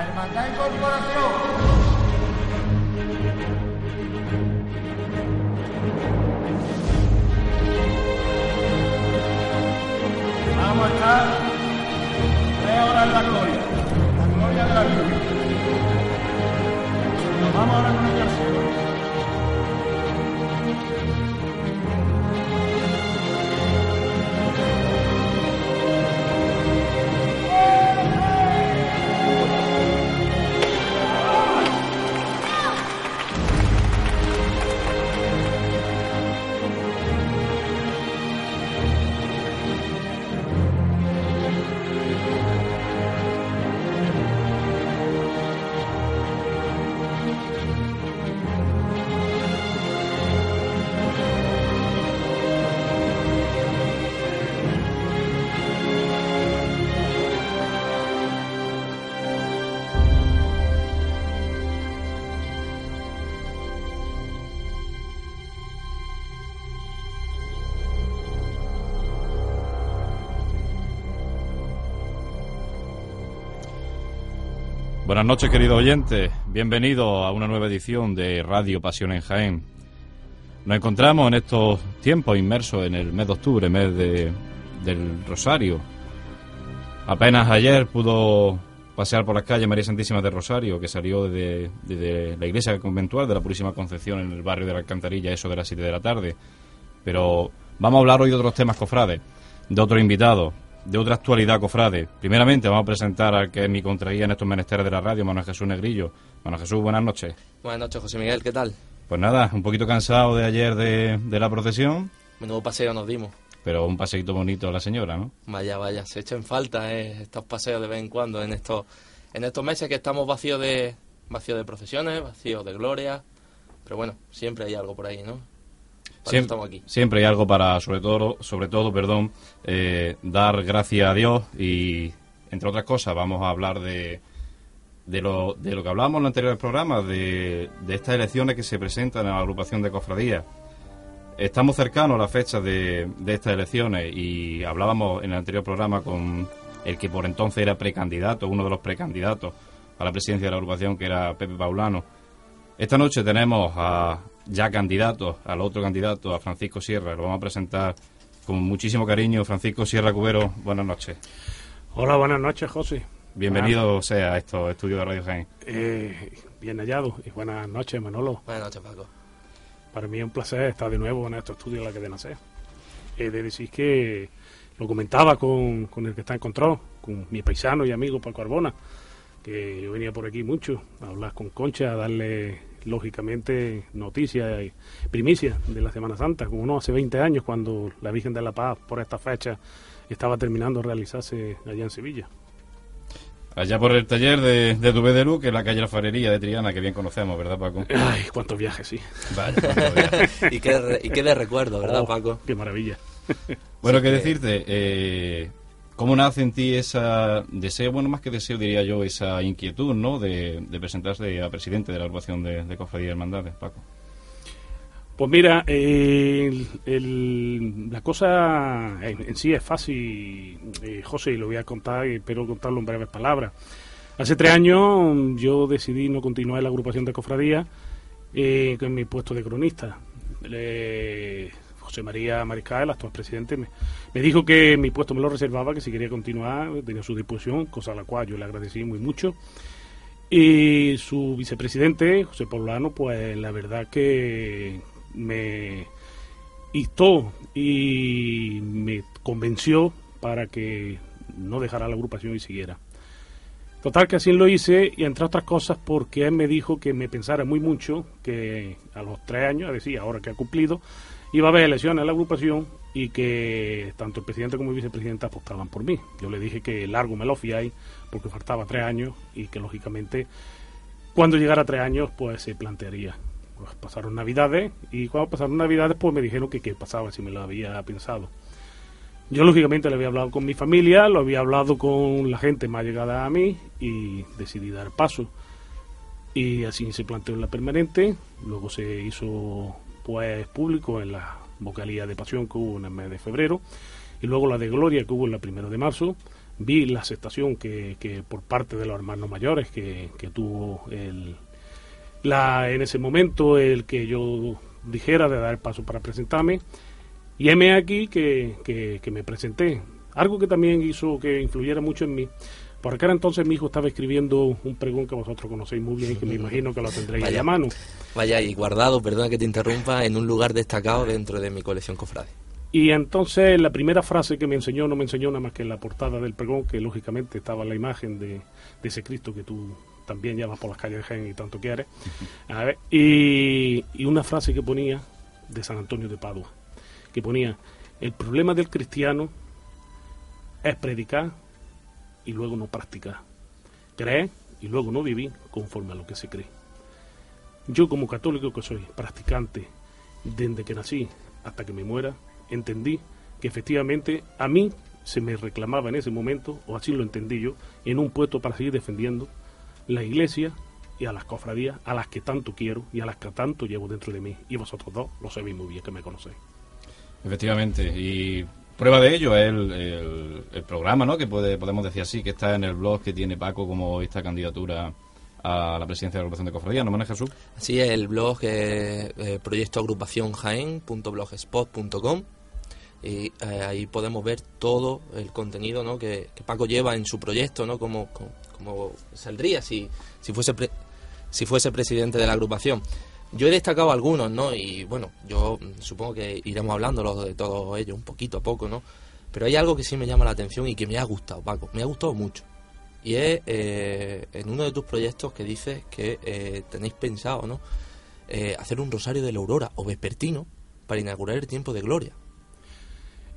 La Hermandad Incorporación. Vamos a estar tres horas en la gloria, la gloria de la Virgen. Nos vamos ahora con el cielo. Buenas noches, queridos oyentes. Bienvenidos a una nueva edición de Radio Pasión en Jaén. Nos encontramos en estos tiempos inmersos en el mes de octubre, mes de, del Rosario. Apenas ayer pudo pasear por las calles María Santísima de Rosario, que salió desde, desde la iglesia conventual de la Purísima Concepción en el barrio de la Alcantarilla, eso de las 7 de la tarde. Pero vamos a hablar hoy de otros temas, cofrades, de otros invitados de otra actualidad, cofrade. Primeramente vamos a presentar al que es mi contraguía en estos menesteres de la radio, Manuel Jesús Negrillo. Manuel Jesús, buenas noches. Buenas noches, José Miguel, ¿qué tal? Pues nada, un poquito cansado de ayer de, de la procesión. Menudo paseo nos dimos. Pero un paseito bonito a la señora, ¿no? Vaya, vaya, se echa en falta eh, estos paseos de vez en cuando en estos, en estos meses que estamos vacíos de, vacío de procesiones, vacíos de gloria. Pero bueno, siempre hay algo por ahí, ¿no? Siempre, estamos aquí. siempre hay algo para, sobre todo, sobre todo perdón, eh, dar gracias a Dios y, entre otras cosas, vamos a hablar de, de, lo, de lo que hablábamos en los anteriores programas, de, de estas elecciones que se presentan en la agrupación de cofradías. Estamos cercanos a la fecha de, de estas elecciones y hablábamos en el anterior programa con el que por entonces era precandidato, uno de los precandidatos a la presidencia de la agrupación, que era Pepe Paulano. Esta noche tenemos a, ya candidato, al otro candidato, a Francisco Sierra. Lo vamos a presentar con muchísimo cariño. Francisco Sierra Cubero, buenas noches. Hola, buenas noches, José. Bienvenido sea a estos estudios de Radio Jaén. Eh, bien hallado y buenas noches, Manolo. Buenas noches, Paco. Para mí es un placer estar de nuevo en estos estudios de la cadena C. Eh, de decir que lo comentaba con, con el que está en control, con mi paisano y amigo Paco Arbona, que yo venía por aquí mucho a hablar con Concha, a darle lógicamente noticias y primicias de la Semana Santa, como no hace 20 años cuando la Virgen de la Paz por esta fecha estaba terminando de realizarse allá en Sevilla. Allá por el taller de, de Dubé de Luz, que es la calle La Farería de Triana, que bien conocemos, ¿verdad, Paco? Ay, cuántos viajes, sí. Vale, y, qué de, y qué de recuerdo, ¿verdad, Oh, Paco? Qué maravilla. Bueno, Sí qué que- decirte, eh, ¿cómo nace en ti esa deseo, bueno, más que deseo diría yo, esa inquietud, ¿no?, de, presentarse a presidente de la agrupación de, de Cofradía y Hermandades, Paco? Pues mira, la cosa en, en sí es fácil, eh, José, y lo voy a contar, espero contarlo en breves palabras. Hace tres años yo decidí no continuar en la agrupación de cofradía eh, con mi puesto de cronista. José María Mariscal, actual presidente, me, me dijo que mi puesto me lo reservaba, que si quería continuar tenía su disposición, cosa a la cual yo le agradecí muy mucho. Y su vicepresidente, José Poblano, pues la verdad que me instó y me convenció para que no dejara la agrupación y siguiera. Total que así lo hice y entre otras cosas porque él me dijo que me pensara muy mucho que a los tres años, es decir, ahora que ha cumplido, iba a haber elecciones en la agrupación y que tanto el presidente como el vicepresidente apostaban por mí. Yo le dije que largo me lo fiáis porque faltaba tres años y que lógicamente cuando llegara a tres años pues se plantearía. Pues pasaron navidades y cuando pasaron navidades pues me dijeron que qué pasaba si me lo había pensado. Yo lógicamente le había hablado con mi familia, lo había hablado con la gente más llegada a mí y decidí dar paso. Y así se planteó la permanente, luego se hizo pues público en la vocalía de pasión que hubo en el mes de febrero y luego la de gloria que hubo en la primera de marzo. vi la aceptación que, que por parte de los hermanos mayores que, que tuvo el, la, en ese momento el que yo dijera de dar el paso para presentarme. Y heme aquí que, que, que me presenté. Algo que también hizo que influyera mucho en mí. Porque era entonces mi hijo estaba escribiendo un pregón que vosotros conocéis muy bien y que me imagino que lo tendréis ahí a mano. Vaya, y guardado, perdona que te interrumpa, en un lugar destacado dentro de mi colección cofrade. Y entonces la primera frase que me enseñó no me enseñó nada más que en la portada del pregón, que lógicamente estaba la imagen de, de ese Cristo que tú también llamas por las calles de Jaén y tanto quieres. A ver, y, y una frase que ponía de San Antonio de Padua, que ponía, el problema del cristiano es predicar y luego no practicar, creer y luego no vivir conforme a lo que se cree. Yo como católico que soy, practicante, desde que nací hasta que me muera, entendí que efectivamente a mí se me reclamaba en ese momento, o así lo entendí yo, en un puesto para seguir defendiendo la iglesia y a las cofradías a las que tanto quiero y a las que tanto llevo dentro de mí. Y vosotros dos lo sabéis muy bien que me conocéis. Efectivamente, y prueba de ello es el, el, programa, ¿no? Que puede, podemos decir así, que está en el blog que tiene Paco como esta candidatura a la presidencia de la agrupación de cofradías, ¿no, maneja Jesús? Así es, el blog es eh, proyecto agrupación jaén.blogspot.com y eh, ahí podemos ver todo el contenido ¿no? que, Paco lleva en su proyecto, ¿no? Como saldría si, si fuese pre, si fuese presidente de la agrupación. Yo he destacado algunos, ¿no? Y bueno, yo supongo que iremos hablando de todos ellos un poquito a poco, ¿no? Pero hay algo que sí me llama la atención y que me ha gustado, Paco. Me ha gustado mucho. Y es eh, en uno de tus proyectos que dices que eh, tenéis pensado, ¿no? Eh, hacer un rosario de la aurora o vespertino para inaugurar el tiempo de gloria.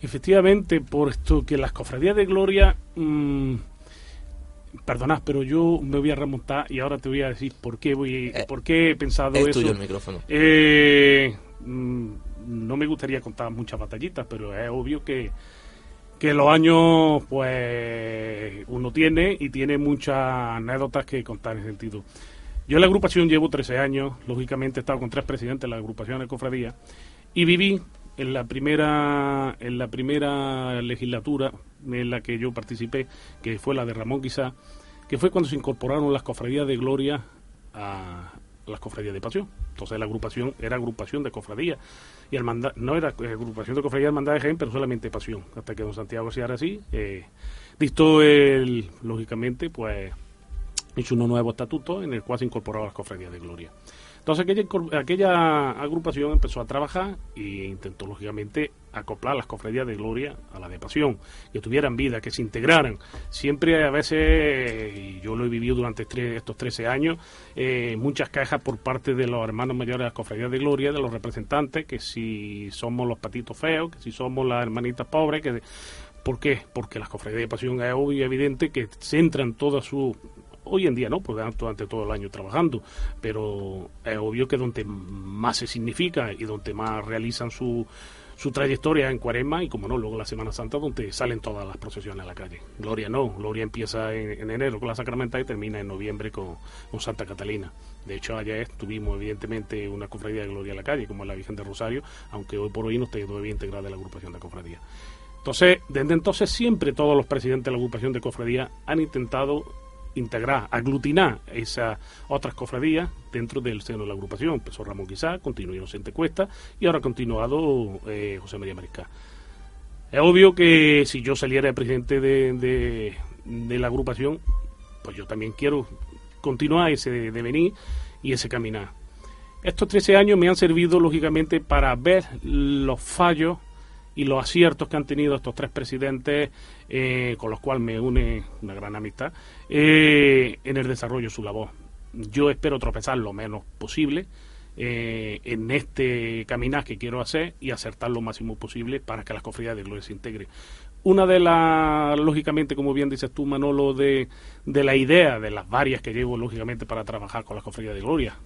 Efectivamente, por esto que las cofradías de gloria, mmm, perdonad, pero yo me voy a remontar y ahora te voy a decir por qué voy, Eh, por qué he pensado Es eso. tuyo el micrófono. Eh, mm, no me gustaría contar muchas batallitas, pero es obvio que, que los años, pues, uno tiene y tiene muchas anécdotas que contar en ese sentido. Yo en la agrupación llevo 13 años, lógicamente he estado con tres presidentes de la agrupación de cofradía y viví en la primera en la primera legislatura en la que yo participé, que fue la de Ramón Guisá, que fue cuando se incorporaron las cofradías de gloria a las cofradías de pasión. Entonces la agrupación era agrupación de cofradías y el manda no era agrupación de cofradías hermandad de Jaén, pero solamente pasión. Hasta que don Santiago se hará así, eh, dictó el, lógicamente, pues hizo un nuevo estatuto en el cual se incorporaron las cofradías de gloria. Entonces aquella, aquella agrupación empezó a trabajar e intentó lógicamente acoplar las cofradías de gloria a la de pasión, que tuvieran vida, que se integraran. Siempre a veces, y yo lo he vivido durante tres, estos 13 años, eh, muchas quejas por parte de los hermanos mayores de las cofradías de gloria, de los representantes, que si somos los patitos feos, que si somos las hermanitas pobres, que... ¿Por qué? Porque las cofradías de pasión es obvio y evidente que centran toda su hoy en día no, porque durante todo el año trabajando, pero es obvio que donde más se significa y donde más realizan su, su trayectoria en Cuaresma y como no, luego la Semana Santa donde salen todas las procesiones a la calle. Gloria no, Gloria empieza en, en enero con la Sacramental y termina en noviembre con, con, Santa Catalina. De hecho, ayer tuvimos evidentemente una cofradía de Gloria a la calle, como la Virgen de Rosario, aunque hoy por hoy no esté todavía integrada en la agrupación de cofradía. Entonces, desde entonces siempre todos los presidentes de la agrupación de cofradía han intentado integrar, aglutinar esas otras cofradías dentro del seno de la agrupación. Empezó Ramón Quizá, continuó Inocente Cuesta y ahora ha continuado eh, José María Mariscal. Es obvio que si yo saliera de presidente de, de, la agrupación, pues yo también quiero continuar ese devenir y ese caminar. Estos 13 años me han servido, lógicamente, para ver los fallos y los aciertos que han tenido estos tres presidentes, eh, con los cuales me une una gran amistad, eh, en el desarrollo de su labor. Yo espero tropezar lo menos posible eh, en este caminar que quiero hacer y acertar lo máximo posible para que las cofradías de Gloria se integren. Una de las, lógicamente, como bien dices tú, Manolo, de, de la idea, de las varias que llevo, lógicamente, para trabajar con las cofradías de Gloria,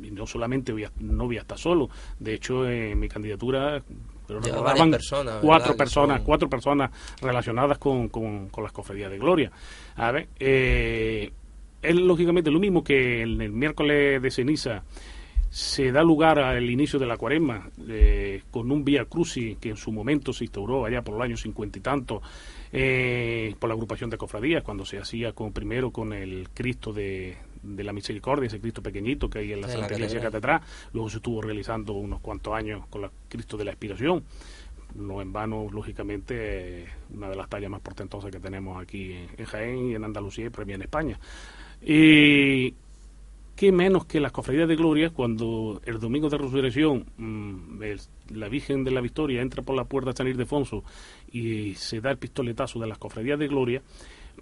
y no solamente voy a, no voy a estar solo, de hecho, mi candidatura pero varias personas, cuatro personas, Son... cuatro personas relacionadas con, con, con, las cofradías de Gloria. A ver, eh, es lógicamente lo mismo que en el miércoles de ceniza se da lugar al inicio de la cuaresma eh, con un Vía Crucis que en su momento se instauró allá por los años cincuenta y tanto eh, por la agrupación de cofradías, cuando se hacía con, primero con el Cristo de, de la Misericordia, ese Cristo pequeñito que hay en la Santa Iglesia catedral. Luego se estuvo realizando unos cuantos años con el Cristo de la Expiración, no en vano, lógicamente, eh, una de las tallas más portentosas que tenemos aquí en, en Jaén y en Andalucía y también en España. Y qué menos que las cofradías de gloria cuando el domingo de resurrección mm, el- la Virgen de la Victoria entra por la puerta de San Ildefonso y se da el pistoletazo de las cofradías de gloria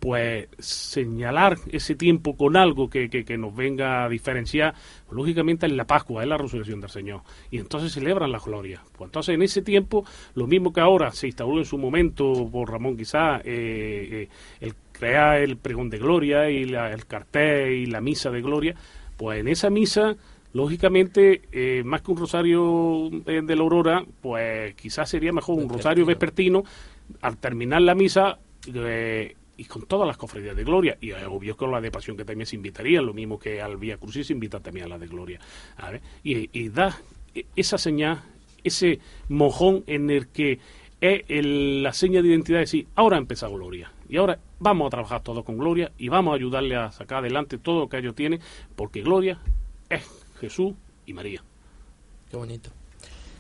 pues señalar ese tiempo con algo que, que- que nos venga a diferenciar, pues, lógicamente es la Pascua, es la resurrección del Señor. Y entonces celebran la gloria. Pues entonces en ese tiempo, lo mismo que ahora se instauró en su momento por Ramón quizá, eh, eh, el crear el pregón de gloria y la- el cartel y la misa de gloria, pues en esa misa lógicamente, eh, más que un rosario eh, de la aurora, pues quizás sería mejor un rosario vespertino al terminar la misa eh, y con todas las cofradías de gloria. Y es obvio con la de pasión que también se invitaría, lo mismo que al Vía Crucis se invita también a la de gloria. ¿vale? Y, da e- esa señal, ese mojón en el que es la seña de identidad de decir, ahora empezado gloria. Y ahora vamos a trabajar todos con gloria y vamos a ayudarle a sacar adelante todo lo que ellos tienen, porque gloria es Jesús y María. Qué bonito.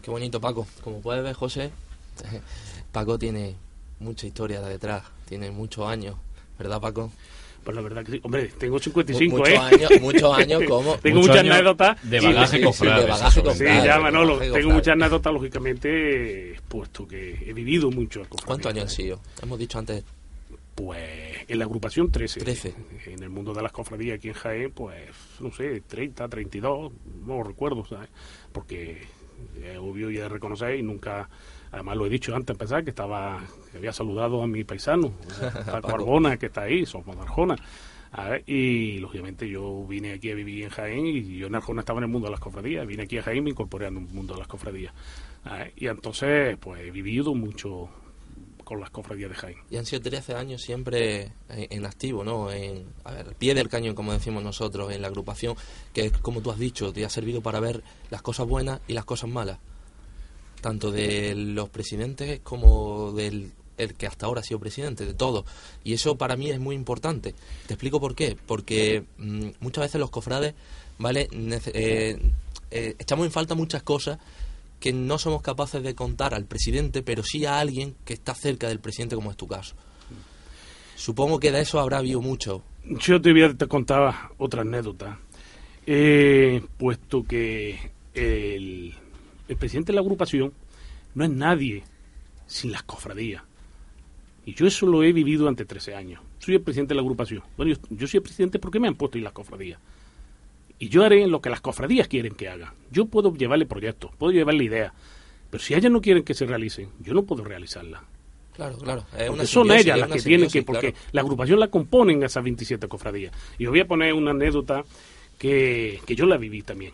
Qué bonito, Paco. Como puedes ver, José, Paco tiene mucha historia detrás, tiene muchos años, ¿verdad, Paco? Pues la verdad que sí. Hombre, tengo 55, muchos ¿eh? años, muchos años como Tengo muchas anécdotas. de bagaje sí, sí, cofrade, de bagaje Sí, ya Manolo, tengo muchas anécdotas, lógicamente, puesto que he vivido mucho. ¿Cuántos años han sido? Hemos dicho antes Pues en la agrupación 13. 13. En el mundo de las cofradías aquí en Jaén, pues, no sé, 30, 32, no lo recuerdo, ¿sabes? Porque es obvio y de reconocer y nunca, además lo he dicho antes de empezar, que estaba, que había saludado a mi paisano, a. Arbona, que está ahí, somos de Arjona. A ver, y lógicamente yo vine aquí a vivir en Jaén y yo en Arjona estaba en el mundo de las cofradías. Vine aquí a Jaén y me incorporé en el mundo de las cofradías. A ver, y entonces, pues he vivido mucho con las cofradías de Jaén. Y han sido 13 años siempre en, en activo, ¿no? En, a ver, al pie del cañón, como decimos nosotros, en la agrupación, que como tú has dicho, te ha servido para ver las cosas buenas y las cosas malas, tanto de los presidentes como del el que hasta ahora ha sido presidente, de todo. Y eso para mí es muy importante. Te explico por qué. Porque mm, muchas veces los cofrades, ¿vale? Eh, eh, echamos en falta muchas cosas que no somos capaces de contar al presidente, pero sí a alguien que está cerca del presidente, como es tu caso. Supongo que de eso habrá habido mucho. Yo te voy a contar otra anécdota. Eh, puesto que el, el presidente de la agrupación no es nadie sin las cofradías. Y yo eso lo he vivido ante 13 años. Soy el presidente de la agrupación. Bueno, yo, yo soy el presidente porque me han puesto ahí las cofradías. Y yo haré lo que las cofradías quieren que haga. Yo puedo llevarle proyectos, puedo llevarle ideas. Pero si ellas no quieren que se realicen, yo no puedo realizarlas. Claro, claro. Porque una son ellas las que tienen que, porque claro. la agrupación la componen esas 27 cofradías. Y os voy a poner una anécdota que, que yo la viví también.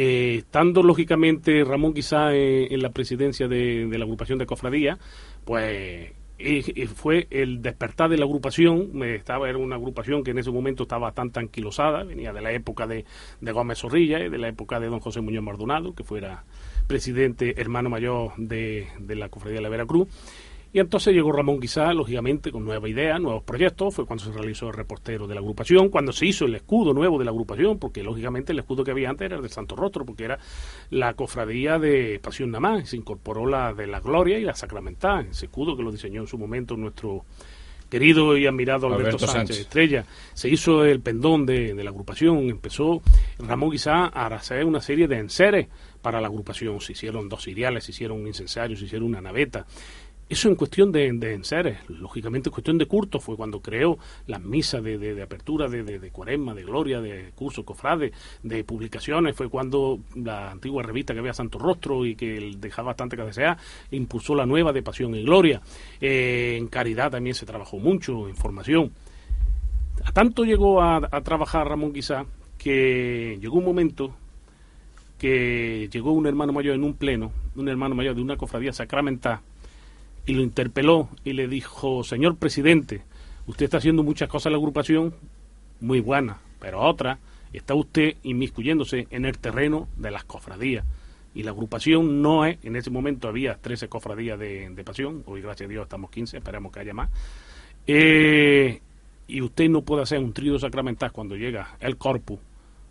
Eh, estando lógicamente Ramón quizá en, la presidencia de, la agrupación de cofradías, pues eh, eh, fue el despertar de la agrupación, eh, estaba era una agrupación que en ese momento estaba bastante anquilosada, venía de la época de, de Gómez Zorrilla, y de la época de don José Muñoz Mardonado, que fuera presidente, hermano mayor de, de la cofradía de la Veracruz. Y entonces llegó Ramón Guisá, lógicamente, con nueva idea, nuevos proyectos. Fue cuando se realizó el reportero de la agrupación, cuando se hizo el escudo nuevo de la agrupación, porque lógicamente el escudo que había antes era el de Santo Rostro, porque era la cofradía de Pasión Namá. Se incorporó la de la Gloria y la Sacramental, ese escudo que lo diseñó en su momento nuestro querido y admirado Alberto, Alberto Sánchez, Sánchez. Estrella. Se hizo el pendón de, de la agrupación, empezó Ramón Guisá a hacer una serie de enseres para la agrupación. Se hicieron dos cereales, se hicieron un incensario, se hicieron una naveta. Eso en cuestión de, de enseres, lógicamente en cuestión de culto fue cuando creó las misas de, apertura, de, cuaresma, de gloria, de cursos, cofrades, de publicaciones, fue cuando la antigua revista que había Santo Rostro y que dejaba bastante que desear, impulsó la nueva de Pasión y Gloria. Eh, en caridad también se trabajó mucho, en formación. A tanto llegó a, trabajar Ramón Guisá que llegó un momento que llegó un hermano mayor en un pleno, un hermano mayor de una cofradía sacramental, y lo interpeló y le dijo, señor presidente, usted está haciendo muchas cosas en la agrupación muy buenas, pero otras está usted inmiscuyéndose en el terreno de las cofradías. Y la agrupación no es, en ese momento había 13 cofradías de, pasión, hoy gracias a Dios estamos 15, esperemos que haya más. Eh, y usted no puede hacer un trío sacramental cuando llega el corpus,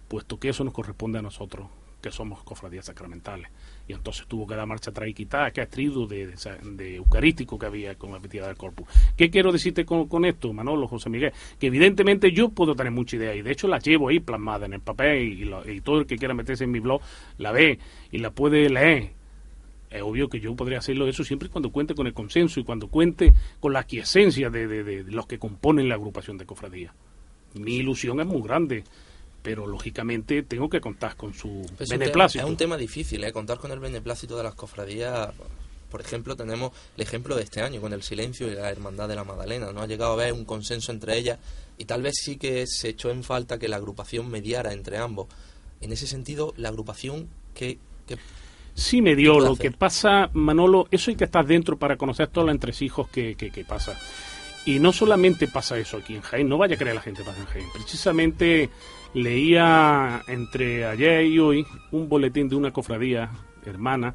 puesto que eso nos corresponde a nosotros, que somos cofradías sacramentales. Y entonces tuvo que dar marcha atrás y quitar aquel trío de, de, eucarístico que había con la metida del corpus. ¿Qué quiero decirte con, con, esto, Manolo, José Miguel? Que evidentemente yo puedo tener mucha idea y de hecho la llevo ahí plasmada en el papel y, todo el que quiera meterse en mi blog la ve y la puede leer es obvio que yo podría hacerlo eso siempre cuando cuente con el consenso y cuando cuente con la quiesencia de, de, de, los que componen la agrupación de cofradías. Mi ilusión es muy grande, pero lógicamente tengo que contar con su beneplácito. Es un tema difícil, ¿eh? contar con el beneplácito de las cofradías. Por ejemplo, tenemos el ejemplo de este año con el silencio y la hermandad de la Magdalena. No ha llegado a haber un consenso entre ellas y tal vez sí que se echó en falta que la agrupación mediara entre ambos. En ese sentido, la agrupación que, que Sí me dio. Lo que pasa, Manolo, eso hay que estar dentro para conocer todos los entresijos que, que, que, pasa. Y no solamente pasa eso aquí en Jaén, no vaya a creer la gente pasa en Jaén. Precisamente leía entre ayer y hoy un boletín de una cofradía hermana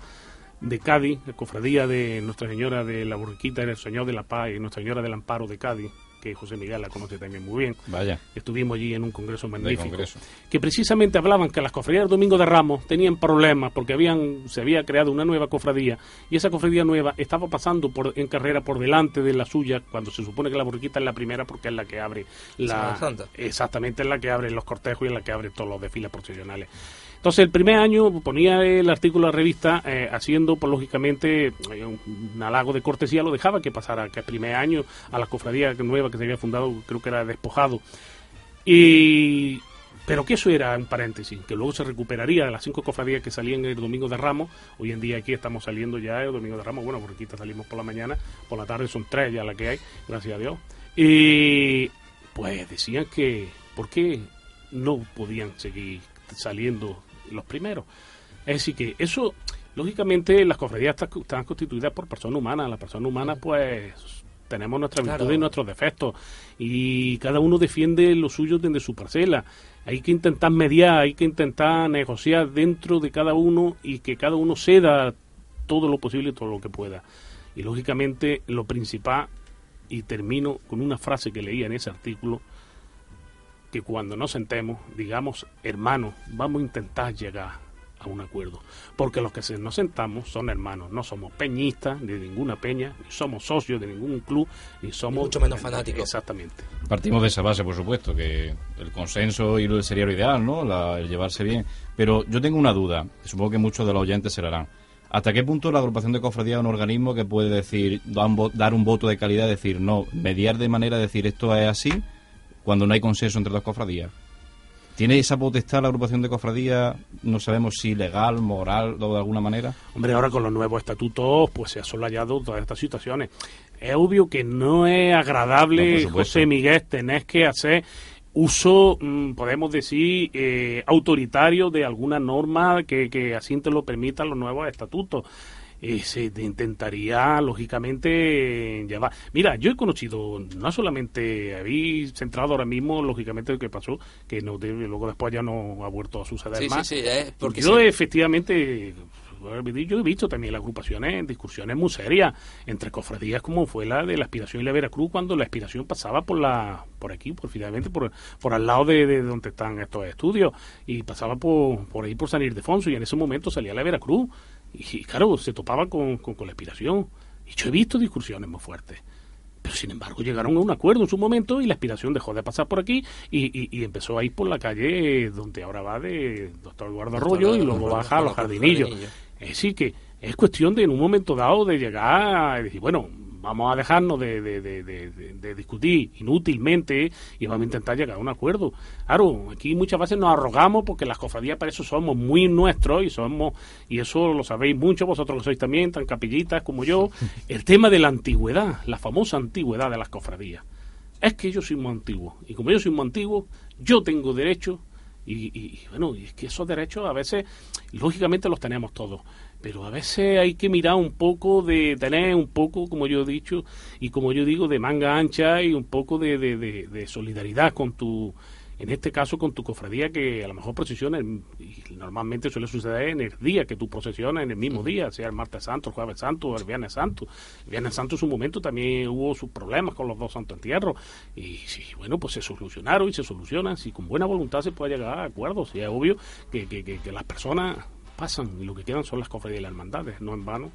de Cádiz, la cofradía de Nuestra Señora de la Burriquita, el Señor de la Paz y Nuestra Señora del Amparo de Cádiz, que José Miguel la conoce también muy bien. Vaya. Estuvimos allí en un congreso magnífico. Congreso. Que precisamente hablaban que las cofradías del Domingo de Ramos tenían problemas porque habían se había creado una nueva cofradía y esa cofradía nueva estaba pasando por, en carrera por delante de la suya cuando se supone que la borriquita es la primera porque es la que abre la Santa. exactamente es la que abre los cortejos y es la que abre todos los desfiles procesionales. Entonces, el primer año ponía el artículo a la revista eh, haciendo, pues, lógicamente, eh, un, halago de cortesía, lo dejaba que pasara, que el primer año a la cofradía nueva que se había fundado, creo que era despojado. Y. Pero que eso era un paréntesis, que luego se recuperaría de las cinco cofradías que salían el domingo de Ramos. Hoy en día aquí estamos saliendo ya el domingo de Ramos. Bueno, por aquí salimos por la mañana, por la tarde son tres ya las que hay, gracias a Dios. Y pues decían que, ¿por qué no podían seguir saliendo los primeros. Es decir, que eso, lógicamente, las cofradías están constituidas por personas humanas. Las personas humanas, pues, tenemos nuestras virtudes y nuestros defectos. Y cada uno defiende lo suyo desde su parcela. Hay que intentar mediar, hay que intentar negociar dentro de cada uno y que cada uno ceda todo lo posible, todo lo que pueda. Y, lógicamente, lo principal, y termino con una frase que leía en ese artículo, que cuando nos sentemos, digamos, hermanos, vamos a intentar llegar a un acuerdo. Porque los que nos sentamos son hermanos, no somos peñistas de ninguna peña, ni somos socios de ningún club, ni somos... Mucho menos fanáticos. Exactamente. Partimos de esa base, por supuesto, que el consenso y sería lo ideal, ¿no? La, el llevarse bien. Pero yo tengo una duda, que supongo que muchos de los oyentes se la harán. ¿Hasta qué punto la agrupación de cofradía es un organismo que puede decir, dar un voto de calidad, decir, no, mediar de manera, decir esto es así, cuando no hay consenso entre dos cofradías. ¿Tiene esa potestad la agrupación de cofradías? No sabemos si legal, moral o de alguna manera. Hombre, ahora con los nuevos estatutos pues se ha solayado todas estas situaciones. Es obvio que no es agradable, no, José Miguel, tenés que hacer uso, mmm, podemos decir, eh, autoritario de alguna norma que, que así te lo permitan los nuevos estatutos eh, se intentaría lógicamente llevar. Mira, yo he conocido, no solamente habéis centrado ahora mismo, lógicamente, lo que pasó, que no debe, luego después ya no ha vuelto a suceder sí, más. Sí, sí, eh, porque yo efectivamente yo he visto también las agrupaciones, discusiones muy serias entre cofradías como fue la de la aspiración y la Veracruz cuando la aspiración pasaba por la por aquí, por finalmente por, por al lado de, de, donde están estos estudios y pasaba por, por ahí por San Ildefonso y en ese momento salía la Veracruz y claro, se topaba con, con, con la aspiración. Y yo he visto discusiones muy fuertes. Pero sin embargo llegaron a un acuerdo en su momento y la aspiración dejó de pasar por aquí y, y, y empezó a ir por la calle donde ahora va de Doctor Eduardo Arroyo y luego baja a los jardinillos. Es decir, que es cuestión de en un momento dado de llegar a decir, bueno, vamos a dejarnos de, de, de, de, discutir inútilmente y vamos a intentar llegar a un acuerdo. Claro, aquí muchas veces nos arrogamos porque las cofradías para eso somos muy nuestros y somos, y eso lo sabéis mucho, vosotros que sois también tan capillitas como yo, el tema de la antigüedad, la famosa antigüedad de las cofradías. Es que yo soy muy antiguo y como yo soy muy antiguo, yo tengo derecho y, y, y bueno, y es que esos derechos a veces, lógicamente los tenemos todos pero a veces hay que mirar un poco de tener un poco, como yo he dicho, y como yo digo, de manga ancha y un poco de, de, de, de solidaridad con tu En este caso, con tu cofradía, que a lo mejor procesiona, y normalmente suele suceder en el día que tú procesionas, en el mismo día, sea el martes santo, el jueves santo o el viernes santo. El viernes santo en su momento también hubo sus problemas con los dos santos entierros. Y sí, bueno, pues se solucionaron y se solucionan. Si con buena voluntad se puede llegar a acuerdos, y es obvio que, que, que, que las personas pasan y lo que quedan son las cofradías y las hermandades, no en vano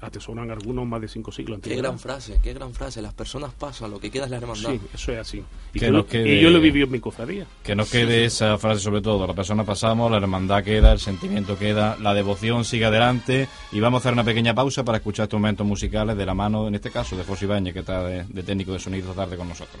atesoran algunos más de cinco siglos. Qué gran frase, qué gran frase. Las personas pasan, lo que queda es la hermandad. Sí, eso es así. Y, Que que no lo- quede- y yo lo viví en mi cofradía. Que no quede esa frase sobre todo, la persona pasamos, la hermandad queda, el sentimiento queda, la devoción sigue adelante y vamos a hacer una pequeña pausa para escuchar estos momentos musicales de la mano, en este caso, de José Ibáñez, que está de, de técnico de sonido esta tarde con nosotros.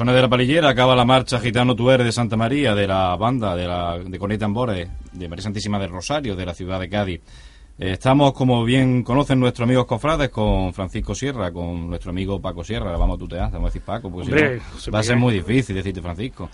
Sones de la palillera acaba la marcha Gitano Tuere de Santa María, de la banda de, la, de Cornet y Tambores, de María Santísima del Rosario, de la ciudad de Cádiz. Eh, estamos, como bien conocen nuestros amigos cofrades, con Francisco Sierra, con nuestro amigo Paco Sierra. Ahora vamos a tutear, vamos a decir Paco, porque si no, va a ser muy difícil decirte Francisco.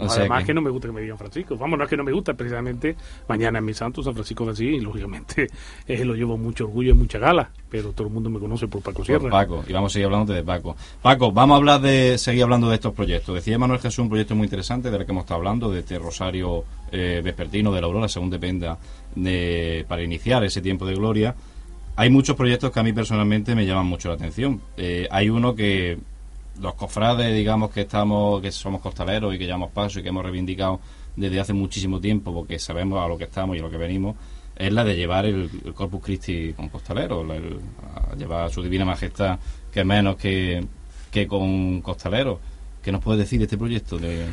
O sea Además que- que... no me gusta que me digan Francisco. Vamos, no es que no me gusta, precisamente mañana es mi santo, San Francisco de así, y lógicamente eh, lo llevo mucho orgullo y mucha gala, pero todo el mundo me conoce por Paco Sierra. Por Paco, y vamos a seguir hablando de Paco. Paco, vamos a hablar de, seguir hablando de estos proyectos. Decía Manuel Jesús un proyecto muy interesante del que hemos estado hablando, de este rosario eh, vespertino de la Aurora, según dependa, de, para iniciar ese tiempo de gloria. Hay muchos proyectos que a mí personalmente me llaman mucho la atención. Eh, hay uno que los cofrades, digamos que estamos, que somos costaleros y que llevamos paso y que hemos reivindicado desde hace muchísimo tiempo, porque sabemos a lo que estamos y a lo que venimos, es la de llevar el, el Corpus Christi con costalero, la- el- a llevar a su divina majestad, que menos que, que con costaleros. ¿Qué nos puede decir de este proyecto? De,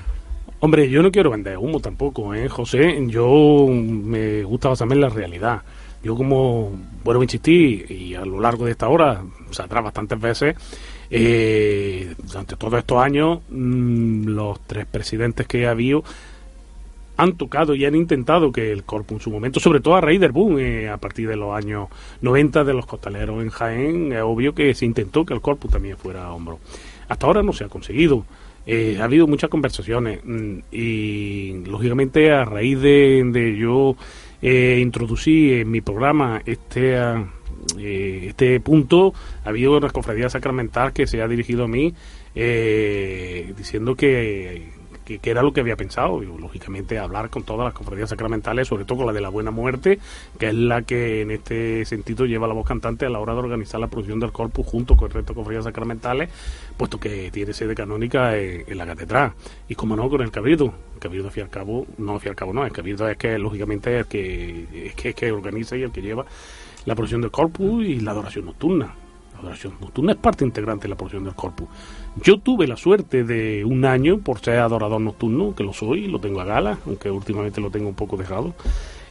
Hombre, yo no quiero vender humo tampoco, ¿eh, José? Yo me gusta basarme en la realidad. Yo como, bueno, insistí, y a lo largo de esta hora, saldrá bastantes veces, eh, durante todos estos años, mm, los tres presidentes que ha habido, han tocado y han intentado que el corpus en su momento, sobre todo a raíz del boom, eh, a partir de los años 90 de los costaleros en Jaén, es obvio que se intentó que el corpus también fuera hombro. Hasta ahora no se ha conseguido. Eh, ha habido muchas conversaciones mm, y lógicamente a raíz de, yo eh, introducí en mi programa este eh, este punto ha habido una cofradía sacramental que se ha dirigido a mí diciendo que que, era lo que había pensado, y, lógicamente hablar con todas las cofradías sacramentales, sobre todo con la de la Buena Muerte, que es la que en este sentido lleva la voz cantante a la hora de organizar la producción del corpus junto con el resto de cofradías sacramentales, puesto que tiene sede canónica en, la catedral, y como no, con el cabildo. El cabildo, al cabo, no al cabo no, el cabildo es que lógicamente es que, es que, es que organiza y el que lleva la producción del corpus y la adoración nocturna. La adoración nocturna es parte integrante de la porción del corpus. Yo tuve la suerte de un año, por ser adorador nocturno, que lo soy, lo tengo a gala, aunque últimamente lo tengo un poco dejado,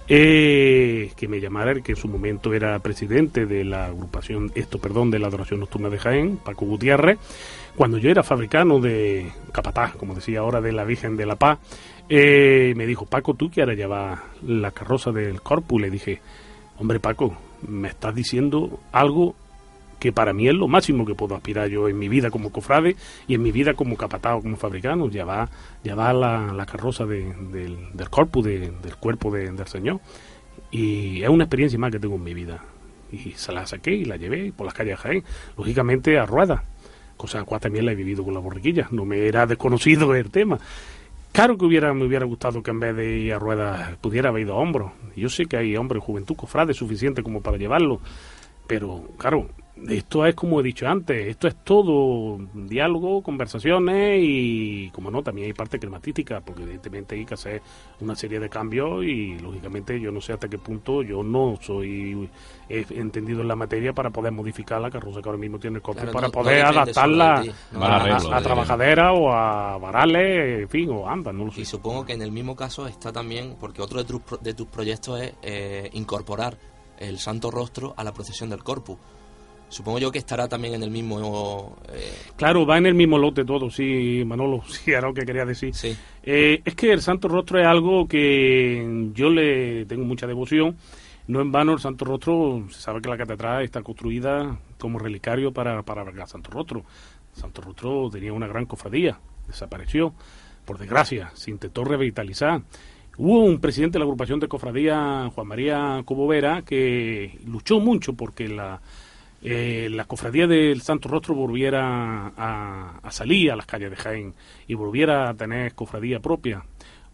eh, que me llamara el que en su momento era presidente de la agrupación, esto, perdón, de la adoración nocturna de Jaén, Paco Gutiérrez, cuando yo era fabricano de capataz, como decía ahora, de la Virgen de la Paz, eh, me dijo, Paco, tú que ahora llevas la carroza del corpus, le dije, hombre Paco, me estás diciendo algo que para mí es lo máximo que puedo aspirar yo en mi vida como cofrade y en mi vida como capatado, como fabricano, ya va, ya va la, carroza del, del corpus, del cuerpo del Señor. Y es una experiencia más que tengo en mi vida. Y se la saqué y la llevé por las calles de Jaén, lógicamente a rueda, cosa cual también la he vivido con la borriquilla, no me era desconocido el tema. Claro que hubiera, me hubiera gustado que en vez de ir a ruedas pudiera haber ido a hombros. Yo sé que hay hombres, juventud, cofrade suficiente como para llevarlo, pero claro, esto es como he dicho antes, esto es todo diálogo, conversaciones y, como no, también hay parte climatística, porque evidentemente hay que hacer una serie de cambios y, lógicamente, yo no sé hasta qué punto yo no soy entendido en la materia para poder modificar la carroza que ahora mismo tiene el corte, para poder adaptarla a, trabajadera o a varales, en fin, o ambas, no lo sé. Y supongo que en el mismo caso está también, porque otro de tus, de tus proyectos es eh, incorporar el Santo Rostro a la procesión del Corpus Supongo yo que estará también en el mismo... Eh, claro, va en el mismo lote todo, sí, Manolo, sí, era lo que quería decir. Eh, es que el Santo Rostro es algo que yo le tengo mucha devoción. No en vano el Santo Rostro, se sabe que la catedral está construida como relicario para, para el Santo Rostro. Santo Rostro tenía una gran cofradía, desapareció, por desgracia, se intentó revitalizar. Hubo un presidente de la agrupación de cofradía, Juan María Cobovera, que luchó mucho porque la eh, la cofradía del Santo Rostro volviera a, salir a las calles de Jaén y volviera a tener cofradía propia.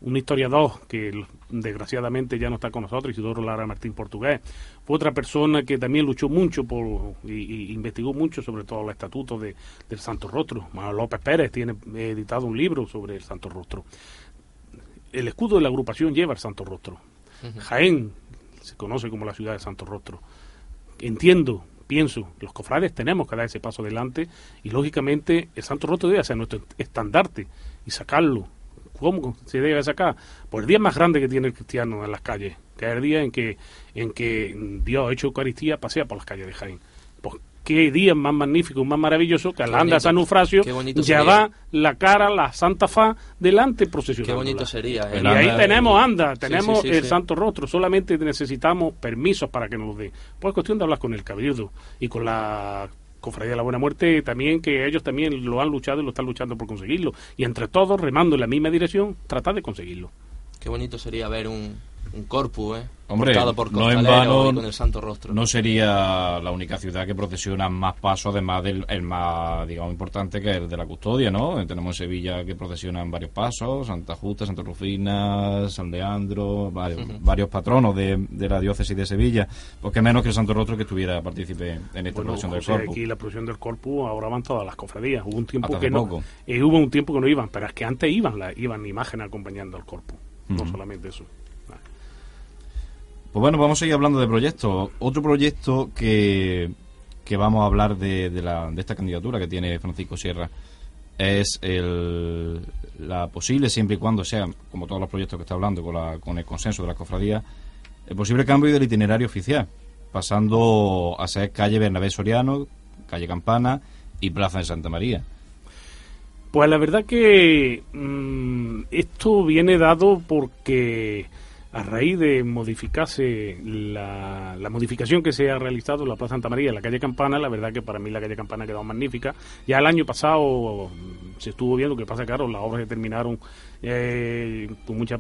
Un historiador que desgraciadamente ya no está con nosotros, Isidoro Lara Martín Portugués, fue otra persona que también luchó mucho por, y, investigó mucho sobre todo los estatutos de, del Santo Rostro. Manuel López Pérez tiene editado un libro sobre el Santo Rostro. El escudo de la agrupación lleva el Santo Rostro. Jaén se conoce como la ciudad de Santo Rostro. Entiendo pienso, los cofrades tenemos que dar ese paso adelante y lógicamente el Santo Roto debe ser nuestro estandarte y sacarlo. ¿Cómo se debe sacar? Por el día más grande que tiene el cristiano en las calles, que es el día en que, en que Dios ha hecho Eucaristía, pasea por las calles de Jaén. Qué día más magnífico, más maravilloso que al anda San Eufrasio ya va la cara, la Santa Fa delante procesionando. Qué bonito sería. Y ahí tenemos, anda, tenemos el Santo Rostro, solamente necesitamos permisos para que nos lo den. Pues cuestión de hablar con el Cabildo y con la Cofradía de la Buena Muerte también, que ellos también lo han luchado y lo están luchando por conseguirlo. Y entre todos, remando en la misma dirección, tratar de conseguirlo. Qué bonito sería ver un, un corpus, ¿eh? Hombre, no en vano, con el Santo Rostro. no sería la única ciudad que procesiona más pasos, además del el más, digamos, importante que el de la custodia, ¿no? Tenemos en Sevilla que procesionan varios pasos, Santa Justa, Santa Rufina, San Leandro, varios, patronos de, de, la diócesis de Sevilla, pues que menos que el Santo Rostro que estuviera partícipe en esta procesión del Corpus. aquí la procesión del Corpus ahora van todas las cofradías, hubo un tiempo que no, eh, hubo un tiempo que no iban, pero es que antes iban, la, iban imágenes acompañando al Corpus, no solamente eso. Pues bueno, vamos a seguir hablando de proyectos. Otro proyecto que, que vamos a hablar de, de, esta candidatura que tiene Francisco Sierra es el, la posible, siempre y cuando sea, como todos los proyectos que está hablando, con, la, con el consenso de la cofradía, el posible cambio del itinerario oficial, pasando a ser calle Bernabé Soriano, calle Campana y Plaza de Santa María. Pues la verdad que mm, esto viene dado porque a raíz de modificarse la, la, modificación que se ha realizado en la Plaza Santa María, en la calle Campana, la verdad que para mí la calle Campana ha quedado magnífica. Ya el año pasado se estuvo viendo que pasa, claro, las obras se terminaron eh, con mucha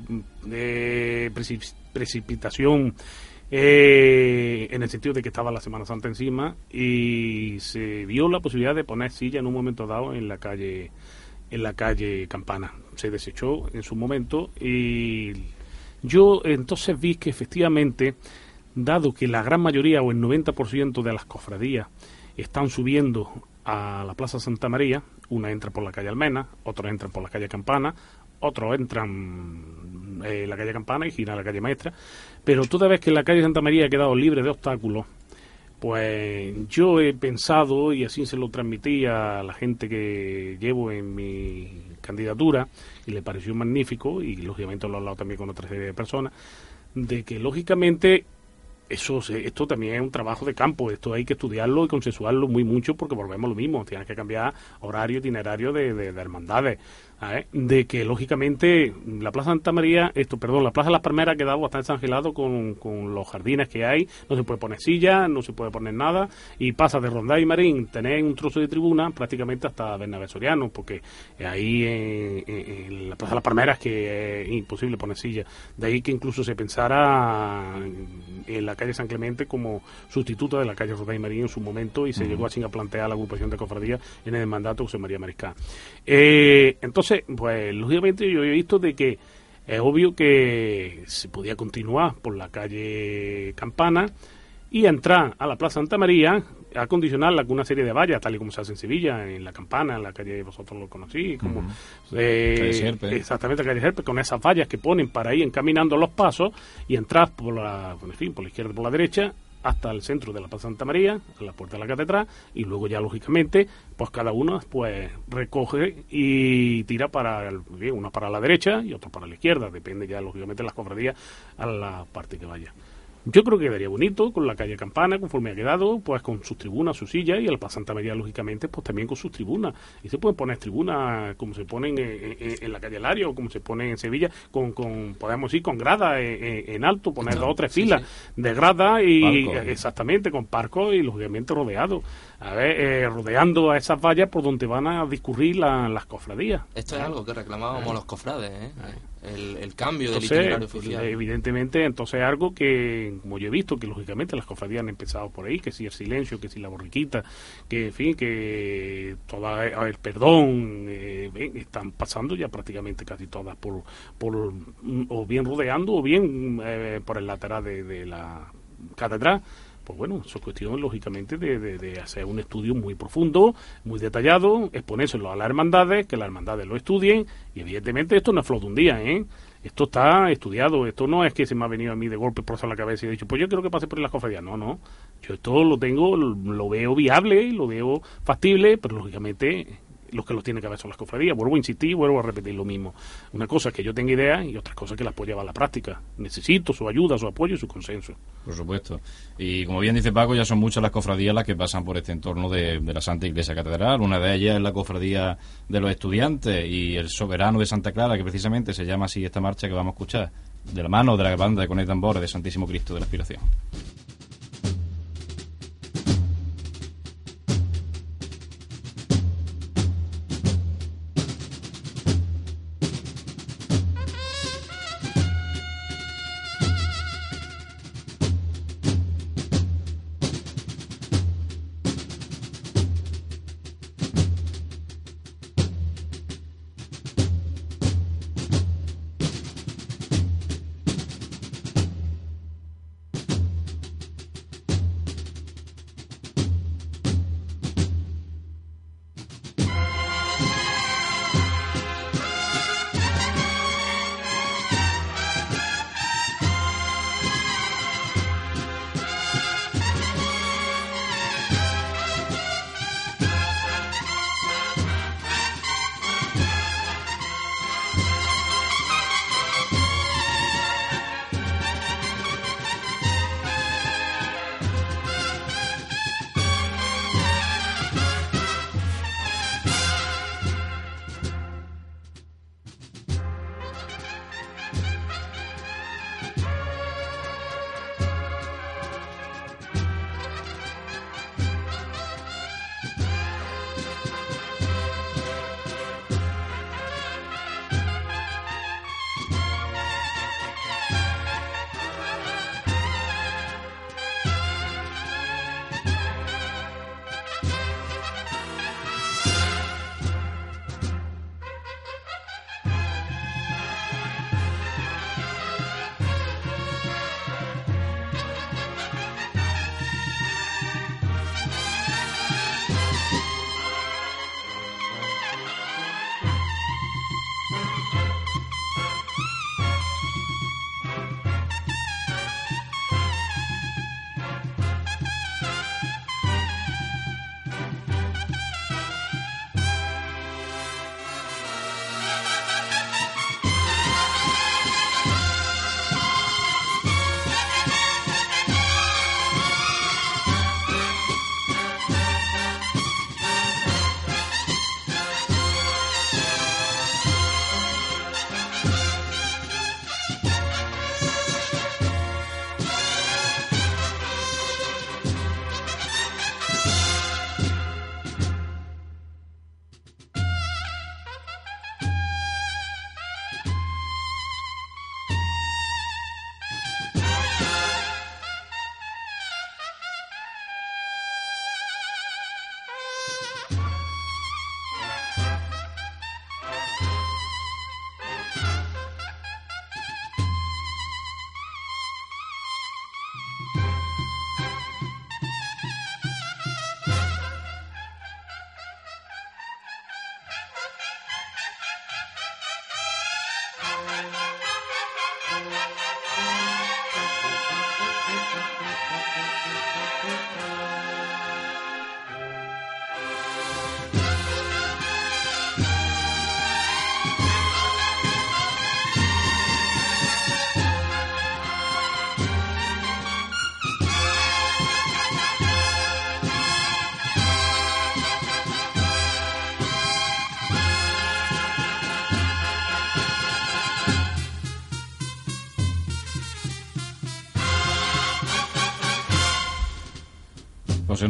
eh, precipitación eh, en el sentido de que estaba la Semana Santa encima y se vio la posibilidad de poner silla en un momento dado en la calle en la calle Campana. Se desechó en su momento y yo entonces vi que efectivamente, dado que la gran mayoría o el 90% de las cofradías están subiendo a la Plaza Santa María, una entra por la calle Almena, otros entran por la calle Campana, otros entran en eh, la calle Campana y giran a la calle Maestra, pero toda vez que la calle Santa María ha quedado libre de obstáculos, pues yo he pensado, y así se lo transmití a la gente que llevo en mi candidatura, y le pareció magnífico, y lógicamente lo he hablado también con otra serie de personas, de que lógicamente eso esto también es un trabajo de campo, esto hay que estudiarlo y consensuarlo muy mucho porque volvemos a lo mismo, tienes que cambiar horario, itinerario de, de hermandades de que lógicamente la Plaza Santa María, esto, perdón, la Plaza de las Palmeras ha quedado bastante desangelado con, con, los jardines que hay, no se puede poner silla, no se puede poner nada, y pasa de Rondá y Marín, tener un trozo de tribuna prácticamente hasta Bernabé Soriano, porque ahí en, la Plaza de las Palmeras que es imposible poner silla. De ahí que incluso se pensara en la calle San Clemente como sustituto de la calle Rondá y Marín en su momento, y se llegó así a plantear la agrupación de cofradías en el mandato de José María Mariscal. Eh, entonces, pues lógicamente yo he visto de que es obvio que se podía continuar por la calle Campana y entrar a la Plaza Santa María, a condicionarla con una serie de vallas, tal y como se hace en Sevilla, en la Campana, en la calle vosotros lo conocí, como eh, exactamente la calle con esas vallas que ponen para ir encaminando los pasos y entrar por la, por la izquierda y por la derecha hasta el centro de la Plaza Santa María, a la puerta de la catedral, y luego ya lógicamente, pues cada uno pues recoge y tira para el, una para la derecha y otra para la izquierda, depende ya lógicamente de las cofradías a la parte que vaya. Yo creo que quedaría bonito con la calle Campana, conforme ha quedado, pues con sus tribunas, sus sillas y el Santa María, lógicamente, pues también con sus tribunas. Y se pueden poner tribunas como se ponen en, la calle Lario como se ponen en Sevilla, con, con podemos ir con grada en, alto, poner dos o tres filas de grada y exactamente con parco y lógicamente rodeado a ver, eh, rodeando a esas vallas por donde van a discurrir las cofradías. Esto es algo que reclamábamos los cofrades, ¿eh? el, cambio del itinerario oficial. Evidentemente, entonces es algo que, como yo he visto, que lógicamente las cofradías han empezado por ahí, que si el silencio, que si la borriquita, que en fin, que toda el perdón, eh, están pasando ya prácticamente casi todas por, por o bien rodeando o bien por el lateral de, de la catedral pues bueno, eso es cuestión, lógicamente, de, de, hacer un estudio muy profundo, muy detallado, exponérselo a las hermandades, que las hermandades lo estudien, y evidentemente esto no es flor de un día, ¿eh? Esto está estudiado, esto no es que se me ha venido a mí de golpe por la cabeza y he dicho, pues yo quiero que pase por las cofradías. No, no. Yo esto lo tengo, lo veo viable, lo veo factible, pero lógicamente los que los tienen que ver son las cofradías. Vuelvo a insistir, vuelvo a repetir lo mismo. Una cosa es que yo tenga ideas y otra cosa es que las puedo a la práctica. Necesito su ayuda, su apoyo y su consenso. Por supuesto. Y como bien dice Paco, ya son muchas las cofradías las que pasan por este entorno de, la Santa Iglesia Catedral. Una de ellas es la cofradía de los estudiantes y el soberano de Santa Clara, que precisamente se llama así esta marcha que vamos a escuchar, de la mano de la banda con el tambor de Santísimo Cristo de la Aspiración.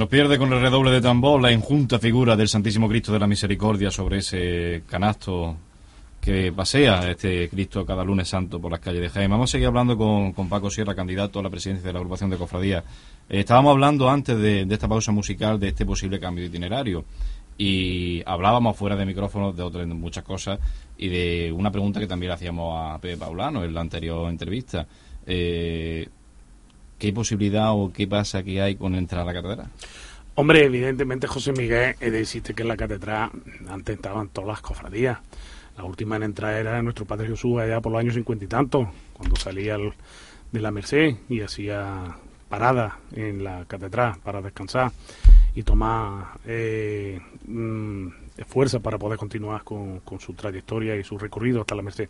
Nos pierde con el redoble de tambor la injunta figura del Santísimo Cristo de la Misericordia sobre ese canasto que pasea este Cristo cada lunes santo por las calles de Jaén. Vamos a seguir hablando con, con Paco Sierra, candidato a la presidencia de la agrupación de cofradías. Eh, estábamos hablando antes de, esta pausa musical de este posible cambio de itinerario y hablábamos fuera de micrófonos de otras muchas cosas y de una pregunta que también le hacíamos a Pepe Paulano en la anterior entrevista. Eh, ¿Qué posibilidad o qué pasa que hay con entrar a la catedral? Hombre, evidentemente, José Miguel, he que en la catedral antes estaban todas las cofradías la última en entrar era nuestro Padre Jesús allá por los años cincuenta y tanto, cuando salía de la Merced y hacía parada en la catedral para descansar y tomar eh, mm, fuerza para poder continuar con, su trayectoria y su recorrido hasta la Merced.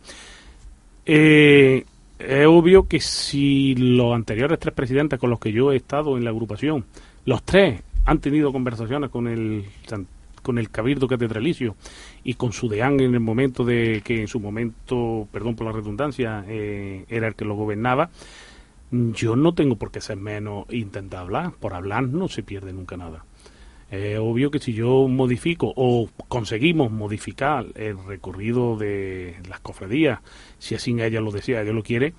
Eh, es obvio que si los anteriores tres presidentes con los que yo he estado en la agrupación, los tres han tenido conversaciones con el con el Cabildo Catedralicio y con su deán en el momento de que en su momento, perdón por la redundancia, eh, era el que lo gobernaba, yo no tengo por qué ser menos intentar hablar. Por hablar no se pierde nunca nada. Es obvio que si yo modifico o conseguimos modificar el recorrido de las cofradías, si así ella lo desea, ella lo quiere,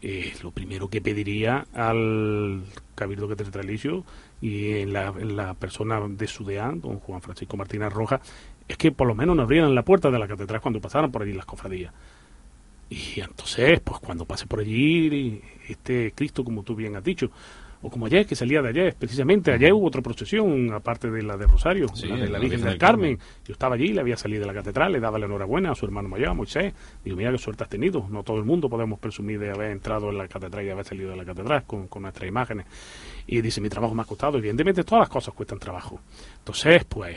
eh, lo primero que pediría al Cabildo Catedralicio y en la, persona de Sudeán, don Juan Francisco Martínez Roja, es que por lo menos nos abrieran la puerta de la catedral cuando pasaran por allí las cofradías. Y entonces, pues cuando pase por allí este Cristo, como tú bien has dicho, o como ayer, que salía de ayer, precisamente, ayer hubo otra procesión, aparte de la de Rosario, la de la, Virgen del Carmen. Yo estaba allí, le había salido de la catedral, le daba la enhorabuena a su hermano mayor, a Moisés. Digo, mira qué suerte has tenido. No todo el mundo podemos presumir de haber entrado en la catedral y haber salido de la catedral con, con nuestras imágenes. Y dice, mi trabajo me ha costado. Evidentemente, todas las cosas cuestan trabajo. Entonces, pues,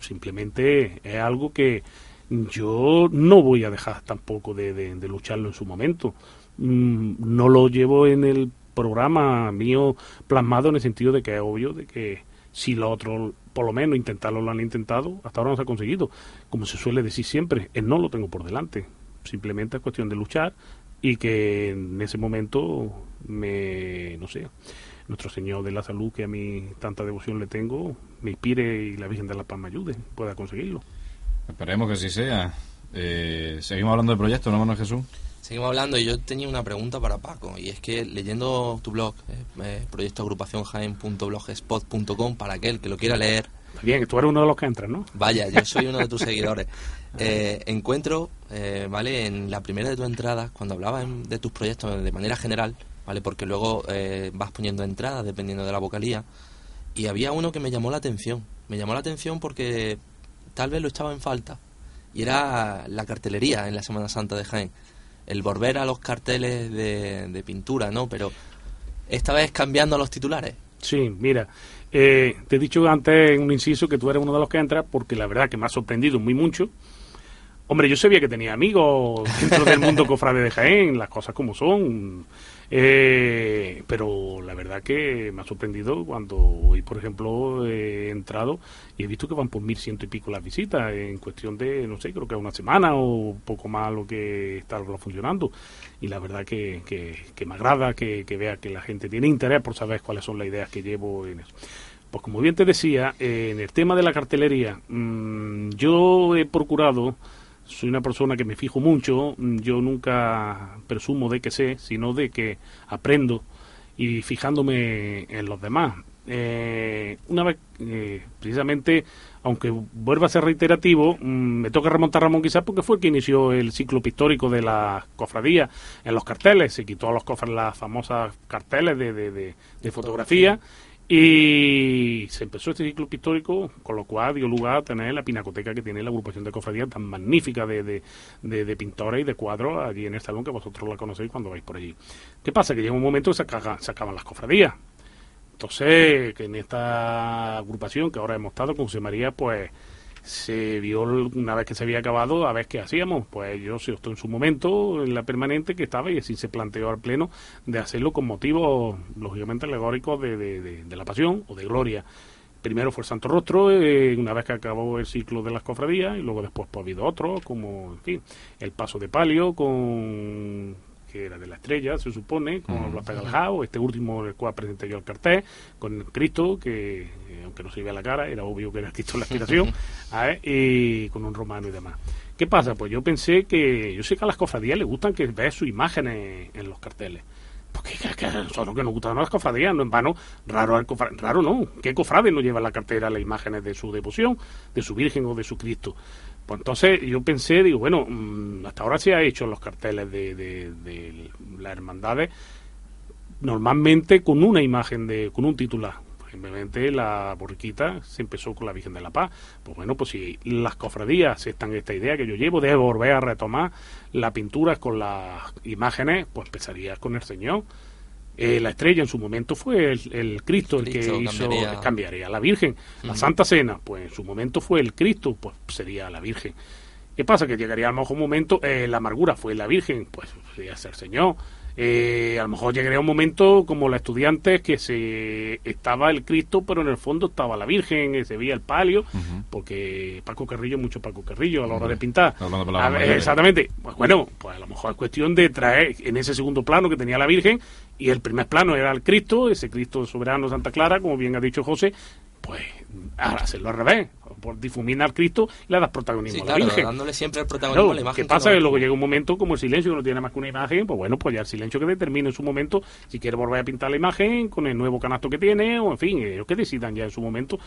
simplemente es algo que yo no voy a dejar tampoco de, de, lucharlo en su momento. Mm, no lo llevo en el programa mío plasmado en el sentido de que es obvio de que si lo otro, por lo menos intentarlo lo han intentado, hasta ahora no se ha conseguido. Como se suele decir siempre, el no lo tengo por delante. Simplemente es cuestión de luchar y que en ese momento me, no sé, nuestro Señor de la Salud, que a mí tanta devoción le tengo, me inspire y la Virgen de la Paz me ayude, pueda conseguirlo. Esperemos que así sea. Eh, seguimos hablando del proyecto, ¿no, Manuel Jesús? Seguimos hablando y yo tenía una pregunta para Paco y es que leyendo tu blog, eh, eh proyecto agrupación para aquel que lo quiera leer. Bien, tú eres uno de los que entran, ¿no? Vaya, yo soy uno de tus seguidores. Eh, encuentro, ¿vale? En la primera de tus entradas, cuando hablabas de tus proyectos de manera general, ¿vale? Porque luego vas poniendo entradas dependiendo de la vocalía. Y había uno que me llamó la atención. Me llamó la atención porque tal vez lo estaba en falta. Y era la cartelería en la Semana Santa de Jaén el volver a los carteles de, pintura, ¿no? Pero esta vez cambiando los titulares. Sí, mira, eh, te he dicho antes en un inciso que tú eres uno de los que entra porque la verdad que me ha sorprendido muy mucho. Hombre, yo sabía que tenía amigos dentro del mundo cofrade de Jaén, las cosas como son. Eh, pero la verdad que me ha sorprendido cuando hoy, por ejemplo, he entrado y he visto que van por mil ciento y pico las visitas en cuestión de, no sé, creo que una semana o poco más lo que está funcionando. Y la verdad que, que, me agrada que, vea que la gente tiene interés por saber cuáles son las ideas que llevo en eso. Pues como bien te decía, en el tema de la cartelería, mmm, yo he procurado soy una persona que me fijo mucho, yo nunca presumo de que sé, sino de que aprendo y fijándome en los demás. Eh, una vez, eh, precisamente, aunque vuelva a ser reiterativo, mm, me toca remontar a Ramón quizás porque fue el que inició el ciclo pictórico de las cofradías en los carteles, se quitó los cofres las famosas carteles de, de, de fotografía y se empezó este ciclo pictórico, con lo cual dio lugar a tener la pinacoteca que tiene la agrupación de cofradías tan magnífica de, de, de, pintores y de cuadros allí en el salón que vosotros la conocéis cuando vais por allí. ¿Qué pasa? Que llega un momento que se, se acaban las cofradías. Entonces, que en esta agrupación que ahora hemos estado con José María, pues se vio una vez que se había acabado a ver qué hacíamos. Pues yo si estoy en su momento, en la permanente que estaba, y así se planteó al Pleno de hacerlo con motivos, lógicamente, alegóricos de, de, la pasión o de gloria. Primero fue el Santo Rostro, eh, una vez que acabó el ciclo de las cofradías, y luego después pues, ha habido otro, como, en fin, el Paso de Palio con que era de la estrella, se supone, con los pegaljao, este último el cual presenté yo el cartel, con Cristo, que eh, aunque no se veía la cara, era obvio que era Cristo la aspiración, y con un romano y demás. ¿Qué pasa? Pues yo pensé que, yo sé que a las cofradías les gustan que veas sus imágenes en los carteles. Porque son los que nos gustan las cofradías, no en vano, raro, raro no. ¿Qué cofrade no lleva en la cartera las imágenes de su devoción, de su Virgen o de su Cristo? Pues entonces yo pensé, digo, bueno, mm, hasta ahora se ha hecho los carteles de, de, de las hermandades normalmente con una imagen de, con un titular. Simplemente la borriquita se empezó con la Virgen de la Paz. Pues bueno, pues si las cofradías están esta idea que yo llevo de volver a retomar la pintura con las imágenes, pues empezaría con el Señor. Eh, la estrella en su momento fue el, Cristo el, que hizo cambiaría. la Virgen. La Santa Cena, pues en su momento fue el Cristo, pues sería la Virgen. ¿Qué pasa? Que llegaría a lo mejor un momento, eh, la amargura fue la Virgen, pues sería ser Señor. Eh, a lo mejor llegaría un momento como la estudiante que se estaba el Cristo, pero en el fondo estaba la Virgen, eh, se veía el palio, porque Paco Carrillo, mucho Paco Carrillo a la hora de pintar. exactamente. Pues bueno, pues a lo mejor es cuestión de traer en ese segundo plano que tenía la Virgen, y el primer plano era el Cristo, ese Cristo soberano Santa Clara, como bien ha dicho José, pues hacerlo al revés, por difuminar Cristo y le das protagonismo a la Virgen. dándole siempre el protagonismo a la imagen. ¿Qué pasa? Que, luego llega un momento como el silencio, que no tiene más que una imagen, pues bueno, pues ya el silencio que determine en su momento si quiere volver a pintar la imagen con el nuevo canasto que tiene, o en fin, ellos que decidan ya en su momento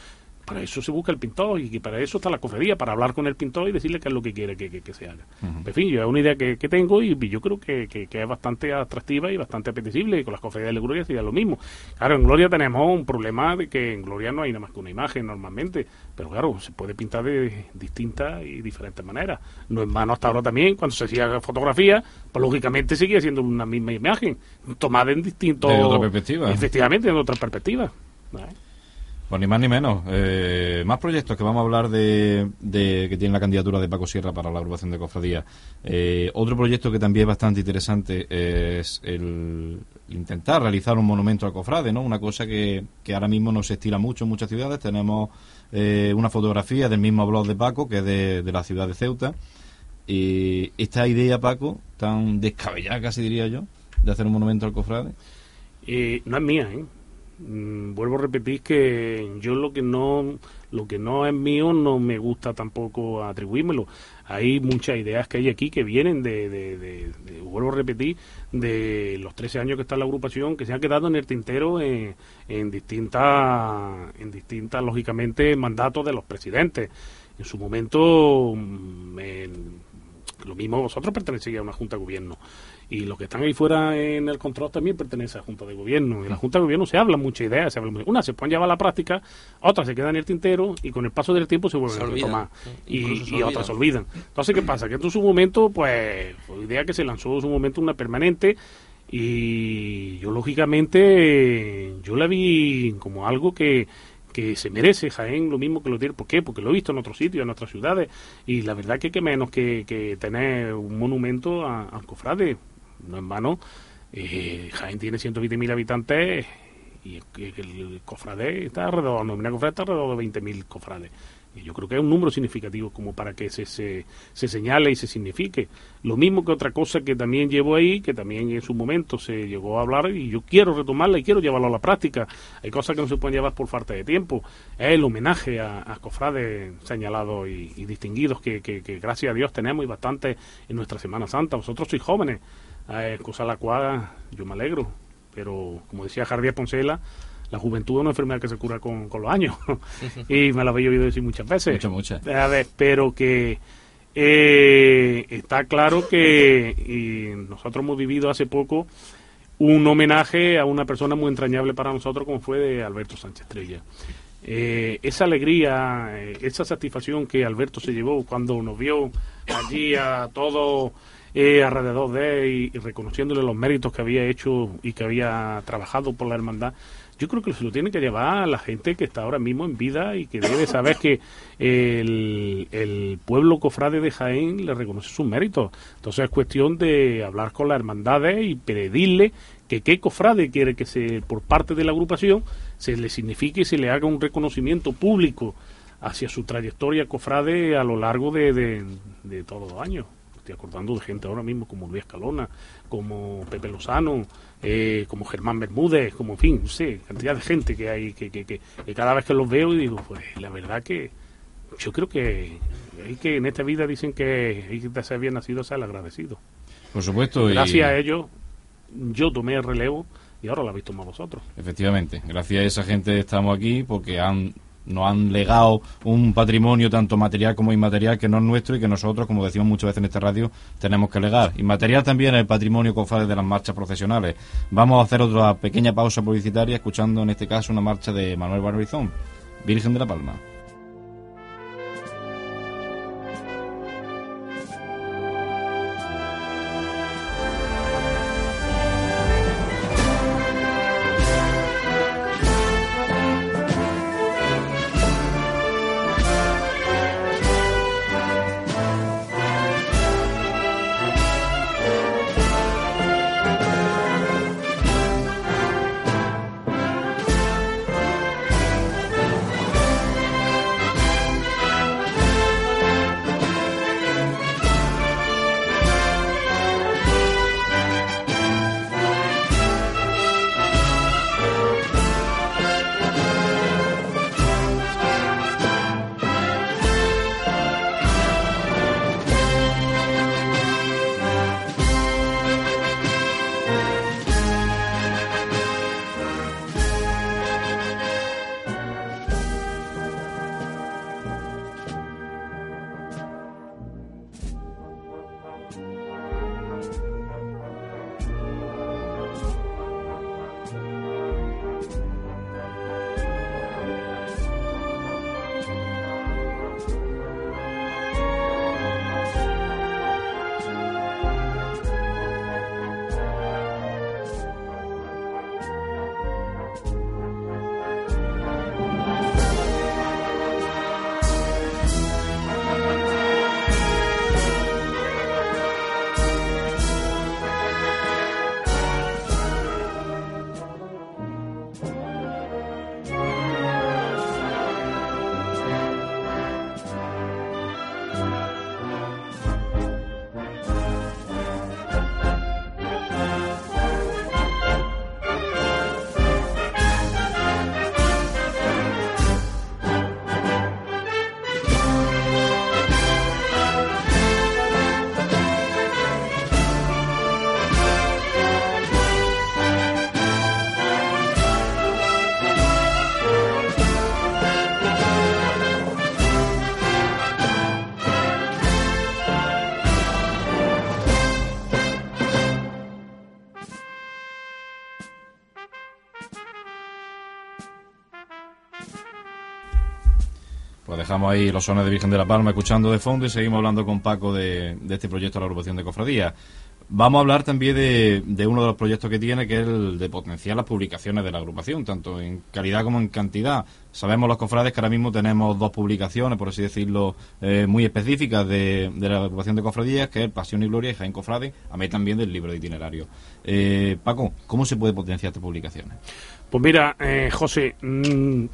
para eso se busca el pintor y para eso está la cofradía, para hablar con el pintor y decirle qué es lo que quiere que, se haga. En fin, yo es una idea que, tengo y, yo creo que, es bastante atractiva y bastante apetecible y con las cofradías de Gloria sería lo mismo. Claro, en Gloria tenemos un problema de que en Gloria no hay nada más que una imagen normalmente, pero claro, se puede pintar de distintas y diferentes maneras. No en vano hasta ahora también, cuando se hacía fotografía, pues lógicamente sigue siendo una misma imagen, tomada en distintos... De otra perspectiva. Efectivamente, en otra perspectiva. Pues ni más ni menos. Eh, más proyectos que vamos a hablar de, que tiene la candidatura de Paco Sierra para la agrupación de cofradías. Eh, otro proyecto que también es bastante interesante es el intentar realizar un monumento al cofrade, ¿no? Una cosa que, ahora mismo no se estila mucho en muchas ciudades. Tenemos eh, una fotografía del mismo blog de Paco, que es de, de la ciudad de Ceuta. Y esta idea, Paco, tan descabellada casi diría yo, de hacer un monumento al cofrade. no es mía, ¿eh? Mm, vuelvo a repetir que yo lo que no lo que no es mío no me gusta tampoco atribuírmelo. Hay muchas ideas que hay aquí que vienen de, vuelvo a repetir, de los 13 años que está la agrupación, que se han quedado en el tintero en, en distintas, en distintas, lógicamente, mandatos de los presidentes. En su momento, mm, lo mismo vosotros pertenecíais a una junta de gobierno y los que están ahí fuera en el control también pertenecen a la Junta de Gobierno. Y en la Junta de Gobierno se habla muchas ideas, se habla una se pueden llevar a la práctica, otras se quedan en el tintero y con el paso del tiempo se vuelven a retomar y, otras se olvidan. Entonces, ¿qué pasa? Que en su momento, pues, fue idea que se lanzó en su momento una permanente y yo lógicamente yo la vi como algo que que se merece Jaén lo mismo que lo tiene. ¿Por qué? Porque lo he visto en otros sitios, en otras ciudades. Y la verdad que que menos que, tener un monumento al cofrade no en vano, eh, Jaén tiene 120.000 habitantes y el, cofrade está alrededor, no, cofrade está alrededor de 20.000 cofrades. Y yo creo que es un número significativo como para que se, se, se, señale y se signifique. Lo mismo que otra cosa que también llevo ahí, que también en su momento se llegó a hablar y yo quiero retomarla y quiero llevarla a la práctica. Hay cosas que no se pueden llevar por falta de tiempo. Es el homenaje a, cofrades señalados y, distinguidos que, que, que, gracias a Dios tenemos y bastante en nuestra Semana Santa. Vosotros sois jóvenes eh, cosa la cual yo me alegro. Pero, como decía Jardín Poncela, la juventud es una enfermedad que se cura con, los años. y me lo había oído decir muchas veces. Muchas, muchas. A ver, pero que eh, está claro que y nosotros hemos vivido hace poco un homenaje a una persona muy entrañable para nosotros como fue de Alberto Sánchez Estrella. Eh, esa alegría, eh, esa satisfacción que Alberto se llevó cuando nos vio allí a todos eh, alrededor de él y, reconociéndole los méritos que había hecho y que había trabajado por la hermandad, yo creo que se lo tiene que llevar a la gente que está ahora mismo en vida y que debe saber que el, pueblo cofrade de Jaén le reconoce sus méritos. Entonces es cuestión de hablar con las hermandades y pedirle que qué cofrade quiere que se, por parte de la agrupación, se le signifique y se le haga un reconocimiento público hacia su trayectoria cofrade a lo largo de, de todos los años estoy acordando de gente ahora mismo como Luis Calona, como Pepe Lozano, eh, como Germán Bermúdez, como en fin, no sé, cantidad de gente que hay, que, que, que, cada vez que los veo digo, pues la verdad que yo creo que hay que en esta vida dicen que hay que ser bien nacido ser agradecido. Por supuesto. Gracias a ellos yo tomé el relevo y ahora lo habéis tomado vosotros. Efectivamente, gracias a esa gente estamos aquí porque han nos han legado un patrimonio tanto material como inmaterial que no es nuestro y que nosotros, como decimos muchas veces en esta radio, tenemos que legar. Inmaterial también el patrimonio cofrade de las marchas procesionales. Vamos a hacer otra pequeña pausa publicitaria escuchando en este caso una marcha de Manuel Barberizón, Virgen de la Palma. Estamos ahí los sones de Virgen de la Palma escuchando de fondo y seguimos hablando con Paco de, este proyecto de la agrupación de cofradías. Vamos a hablar también de, uno de los proyectos que tiene, que es el de potenciar las publicaciones de la agrupación, tanto en calidad como en cantidad. Sabemos los cofrades que ahora mismo tenemos dos publicaciones, por así decirlo, eh, muy específicas de, la agrupación de cofradías, que es Pasión y Gloria y Jaén Cofrade, a mí también del libro de itinerario. Eh, Paco, ¿cómo se puede potenciar estas publicaciones? Pues mira, eh, José, mm,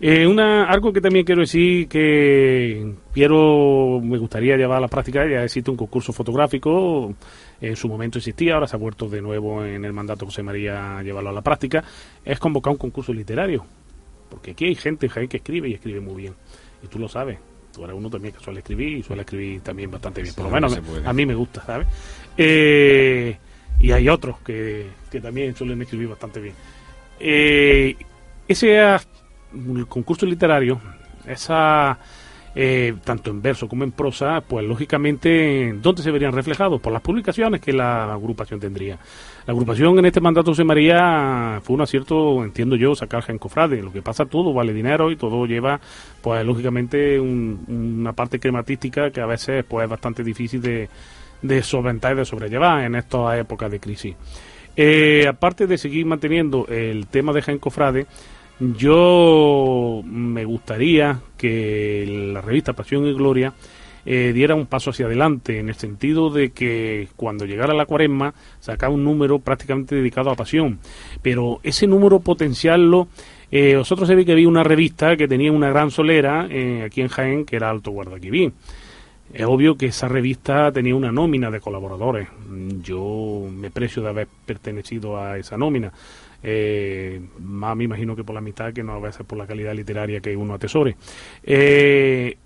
eh, una, algo que también quiero decir que quiero, me gustaría llevar a la práctica, ya existe un concurso fotográfico, en su momento existía, ahora se ha vuelto de nuevo en el mandato José María llevarlo a la práctica, es convocar un concurso literario, porque aquí hay gente que escribe y escribe muy bien, y tú lo sabes, tú eres uno también que suele escribir y suele escribir también bastante bien, por lo menos a mí me gusta, ¿sabes? Eh, y hay otros que, que también suelen escribir bastante bien. Eh, ese el concurso literario, esa eh, tanto en verso como en prosa, pues lógicamente, ¿dónde se verían reflejados? Por las publicaciones que la agrupación tendría. La agrupación en este mandato José María fue un acierto, entiendo yo, sacar en cofrade. Lo que pasa, todo vale dinero y todo lleva, pues lógicamente, una parte crematística que a veces pues, es bastante difícil de, de solventar y de sobrellevar en estas épocas de crisis. Eh, aparte de seguir manteniendo el tema de Jaén Cofrade, yo me gustaría que la revista Pasión y Gloria eh, diera un paso hacia adelante, en el sentido de que cuando llegara la cuaresma sacara un número prácticamente dedicado a pasión. Pero ese número potenciarlo, eh, vosotros sabéis que había una revista que tenía una gran solera eh, aquí en Jaén, que era Alto Guadalquivir. Es obvio que esa revista tenía una nómina de colaboradores. Yo me precio de haber pertenecido a esa nómina. Eh, más me imagino que por la mitad, que no a veces por la calidad literaria que uno atesore. Eh,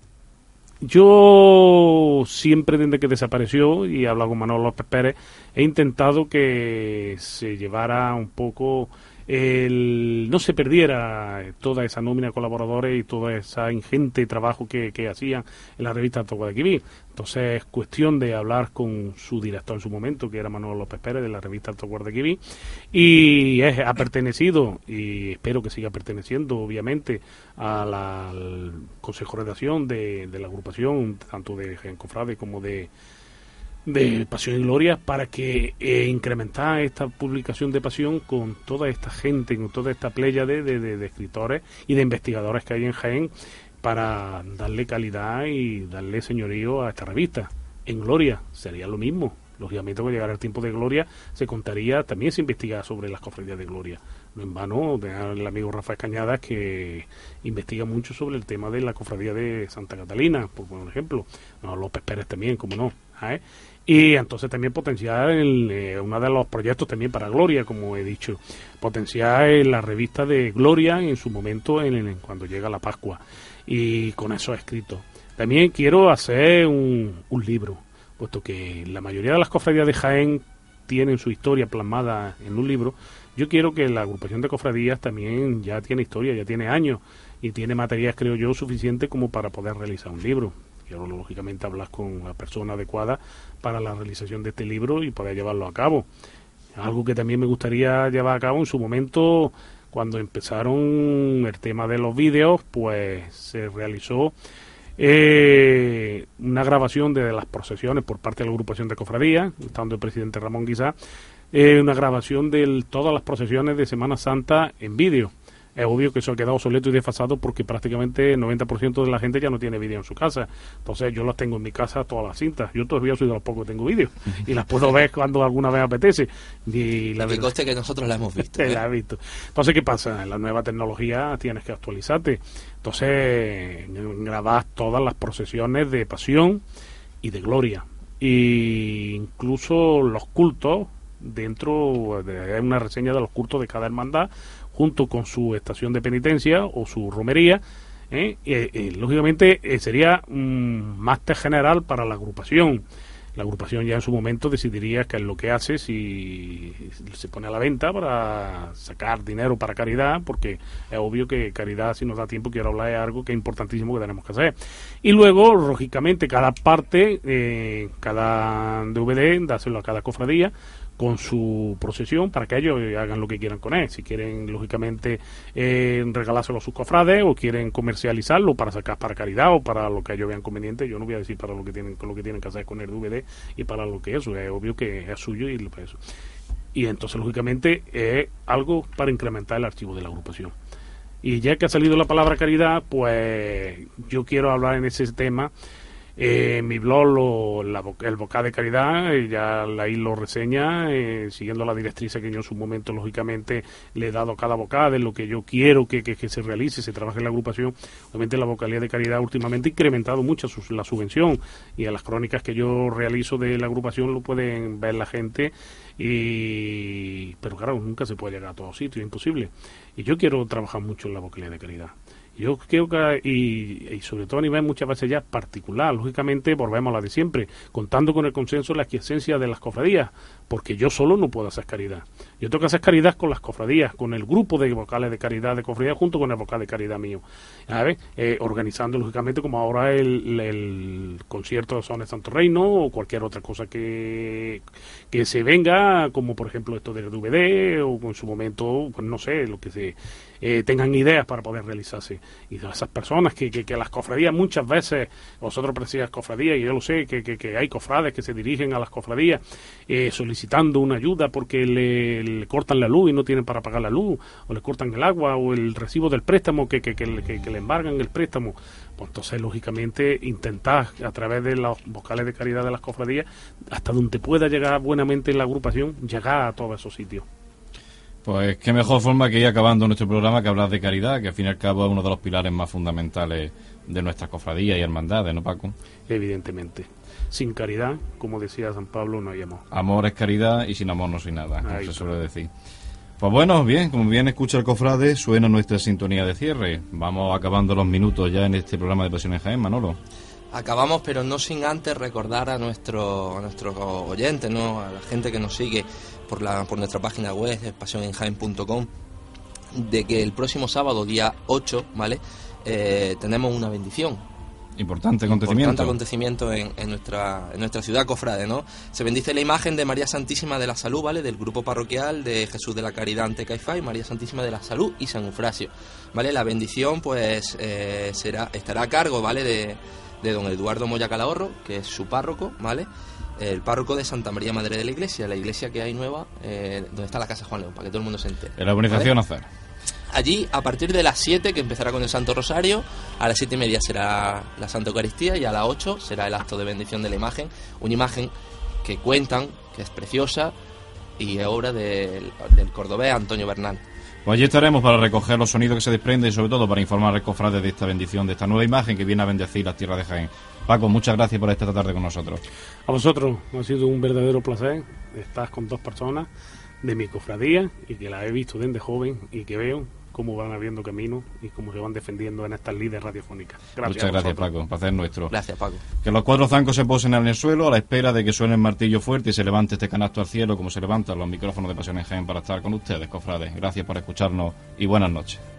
yo siempre desde que desapareció, y he hablado con Manuel López Pérez, he intentado que se llevara un poco no se perdiera toda esa nómina de colaboradores y toda esa ingente trabajo que, que hacían en la revista Toco de Quibí. Entonces es cuestión de hablar con su director en su momento, que era Manuel López Pérez de la revista Toco de Quibí, y es, ha pertenecido, y espero que siga perteneciendo, obviamente, al Consejo de Redacción de, de la agrupación, tanto de Gencofrade como de de Pasión y Gloria para que eh, incrementar esta publicación de Pasión con toda esta gente, con toda esta playa de, de, escritores y de investigadores que hay en Jaén para darle calidad y darle señorío a esta revista. En Gloria sería lo mismo. Lógicamente, cuando llegara el tiempo de Gloria, se contaría, también se investiga sobre las cofradías de Gloria. No en vano, el amigo Rafael Cañadas que investiga mucho sobre el tema de la cofradía de Santa Catalina, por, ejemplo. No, López Pérez también, como no. ¿eh? Y entonces también potenciar el, eh, uno de los proyectos también para Gloria, como he dicho, potenciar la revista de Gloria en su momento en, cuando llega la Pascua. Y con eso escrito. También quiero hacer un, un libro, puesto que la mayoría de las cofradías de Jaén tienen su historia plasmada en un libro. Yo quiero que la agrupación de cofradías también ya tiene historia, ya tiene años y tiene materias, creo yo, suficiente como para poder realizar un libro. Quiero, lógicamente, hablar con la persona adecuada para la realización de este libro y poder llevarlo a cabo. Algo que también me gustaría llevar a cabo en su momento, cuando empezaron el tema de los vídeos, pues se realizó eh, una grabación de las procesiones por parte de la agrupación de cofradías, estando el presidente Ramón Guisá, eh, una grabación de todas las procesiones de Semana Santa en vídeo es obvio que eso ha quedado obsoleto y desfasado porque prácticamente el 90% de la gente ya no tiene vídeo en su casa. Entonces yo las tengo en mi casa todas las cintas. Yo todavía soy de los pocos que tengo vídeo y las puedo ver cuando alguna vez apetece. Y la coste que nosotros la hemos visto. ¿eh? la he visto. Entonces, ¿qué pasa? En la nueva tecnología tienes que actualizarte. Entonces, grabas todas las procesiones de pasión y de gloria. Y incluso los cultos dentro de una reseña de los cultos de cada hermandad junto con su estación de penitencia o su romería. ¿eh? Eh, lógicamente eh, sería un máster general para la agrupación. La agrupación ya en su momento decidiría qué es lo que hace, si se pone a la venta para sacar dinero para caridad, porque es obvio que caridad, si nos da tiempo, quiero hablar de algo que es importantísimo que tenemos que hacer. Y luego, lógicamente, cada parte, cada DVD, dáselo a cada cofradía, con su procesión para que ellos hagan lo que quieran con él. Si quieren, lógicamente, eh, regalárselo a sus cofrades o quieren comercializarlo para sacar para caridad o para lo que ellos vean conveniente. Yo no voy a decir para lo que tienen, lo que tienen que hacer con el DVD y para lo que es. Es obvio que es suyo y pues, eso. Y entonces, lógicamente, es algo para incrementar el archivo de la agrupación. Y ya que ha salido la palabra caridad, pues yo quiero hablar en ese tema eh, mi blog, lo, el Boca de Caridad, eh, ya ahí lo reseña, eh, siguiendo la directriz que yo en su momento, lógicamente, le he dado a cada boca de lo que yo quiero que, se realice, se trabaje en la agrupación. Obviamente, la vocalía de Caridad últimamente ha incrementado mucho la subvención y a las crónicas que yo realizo de la agrupación lo pueden ver la gente. y Pero claro, nunca se puede llegar a todos sitios, imposible. Y yo quiero trabajar mucho en la vocalía de Caridad. Yo creo que, y, sobre todo a nivel muchas veces ya particular, lógicamente volvemos a la de siempre, contando con el consenso y la esencia de las cofradías, porque yo solo no puedo hacer caridad. Yo tengo que hacer caridad con las cofradías, con el grupo de vocales de caridad de cofradías, junto con el vocal de caridad mío, ¿sabes? Eh, organizando lógicamente como ahora el, concierto de Son de Santo Reino o cualquier otra cosa que, que se venga, como por ejemplo esto del DVD o en su momento, pues no sé, lo que se eh, tengan ideas para poder realizarse. Y de esas personas que, que, las cofradías muchas veces, vosotros precisas cofradías, y yo lo sé, que, que, hay cofrades que se dirigen a las cofradías eh, solicitando una ayuda porque le, cortan la luz y no tienen para pagar la luz, o le cortan el agua, o el recibo del préstamo que, que, le embargan el préstamo. Pues entonces, lógicamente, intentar a través de los vocales de caridad de las cofradías, hasta donde pueda llegar buenamente la agrupación, llegar a todos esos sitios. Pues qué mejor forma que ir acabando nuestro programa que hablar de caridad, que al fin y al cabo es uno de los pilares más fundamentales de nuestras cofradías y hermandades, ¿no, Paco? Evidentemente. Sin caridad, como decía San Pablo, no hay amor. Amor es caridad y sin amor no soy nada, como Ahí se suele decir. Pues bueno, bien, como bien escucha el cofrade, suena nuestra sintonía de cierre. Vamos acabando los minutos ya en este programa de Pasión en Jaén, Manolo. Acabamos, pero no sin antes recordar a, nuestro, a nuestros oyentes, ¿no? a la gente que nos sigue por, la, por nuestra página web, pasionenjaen.com, de que el próximo sábado, día 8, ¿vale? Eh, tenemos una bendición. Importante Importante acontecimiento. acontecimiento en, en nuestra, en nuestra ciudad cofrade, ¿no? Se bendice la imagen de María Santísima de la Salud, ¿vale? Del grupo parroquial de Jesús de la Caridad ante Caifás y María Santísima de la Salud y San Eufrasio, ¿vale? La bendición, pues, eh, será, estará a cargo, ¿vale? De, de don Eduardo Moya Calahorro, que es su párroco, ¿vale? El párroco de Santa María Madre de la Iglesia, la iglesia que hay nueva, eh, donde está la Casa Juan León, para que todo el mundo se entere. En la urbanización ¿vale? hacer. Allí, a partir de las 7, que empezará con el Santo Rosario, a las 7 y media será la Santa Eucaristía y a las 8 será el acto de bendición de la imagen. Una imagen que cuentan, que es preciosa y es obra del, del cordobés Antonio Bernal. Pues allí estaremos para recoger los sonidos que se desprenden y sobre todo para informar al cofrade de esta bendición, de esta nueva imagen que viene a bendecir las tierras de Jaén. Paco, muchas gracias por estar esta tarde con nosotros. A vosotros, ha sido un verdadero placer estar con dos personas de mi cofradía y que las he visto desde joven y que veo cómo van abriendo camino y cómo se van defendiendo en estas líderes radiofónicas. Gracias muchas a gracias. Paco. Un placer nuestro. Gracias, Paco. Que los cuatro zancos se posen en el suelo a la espera de que suene el martillo fuerte y se levante este canasto al cielo como se levantan los micrófonos de Pasión en Jaén para estar con ustedes, cofrades. Gracias por escucharnos y buenas noches.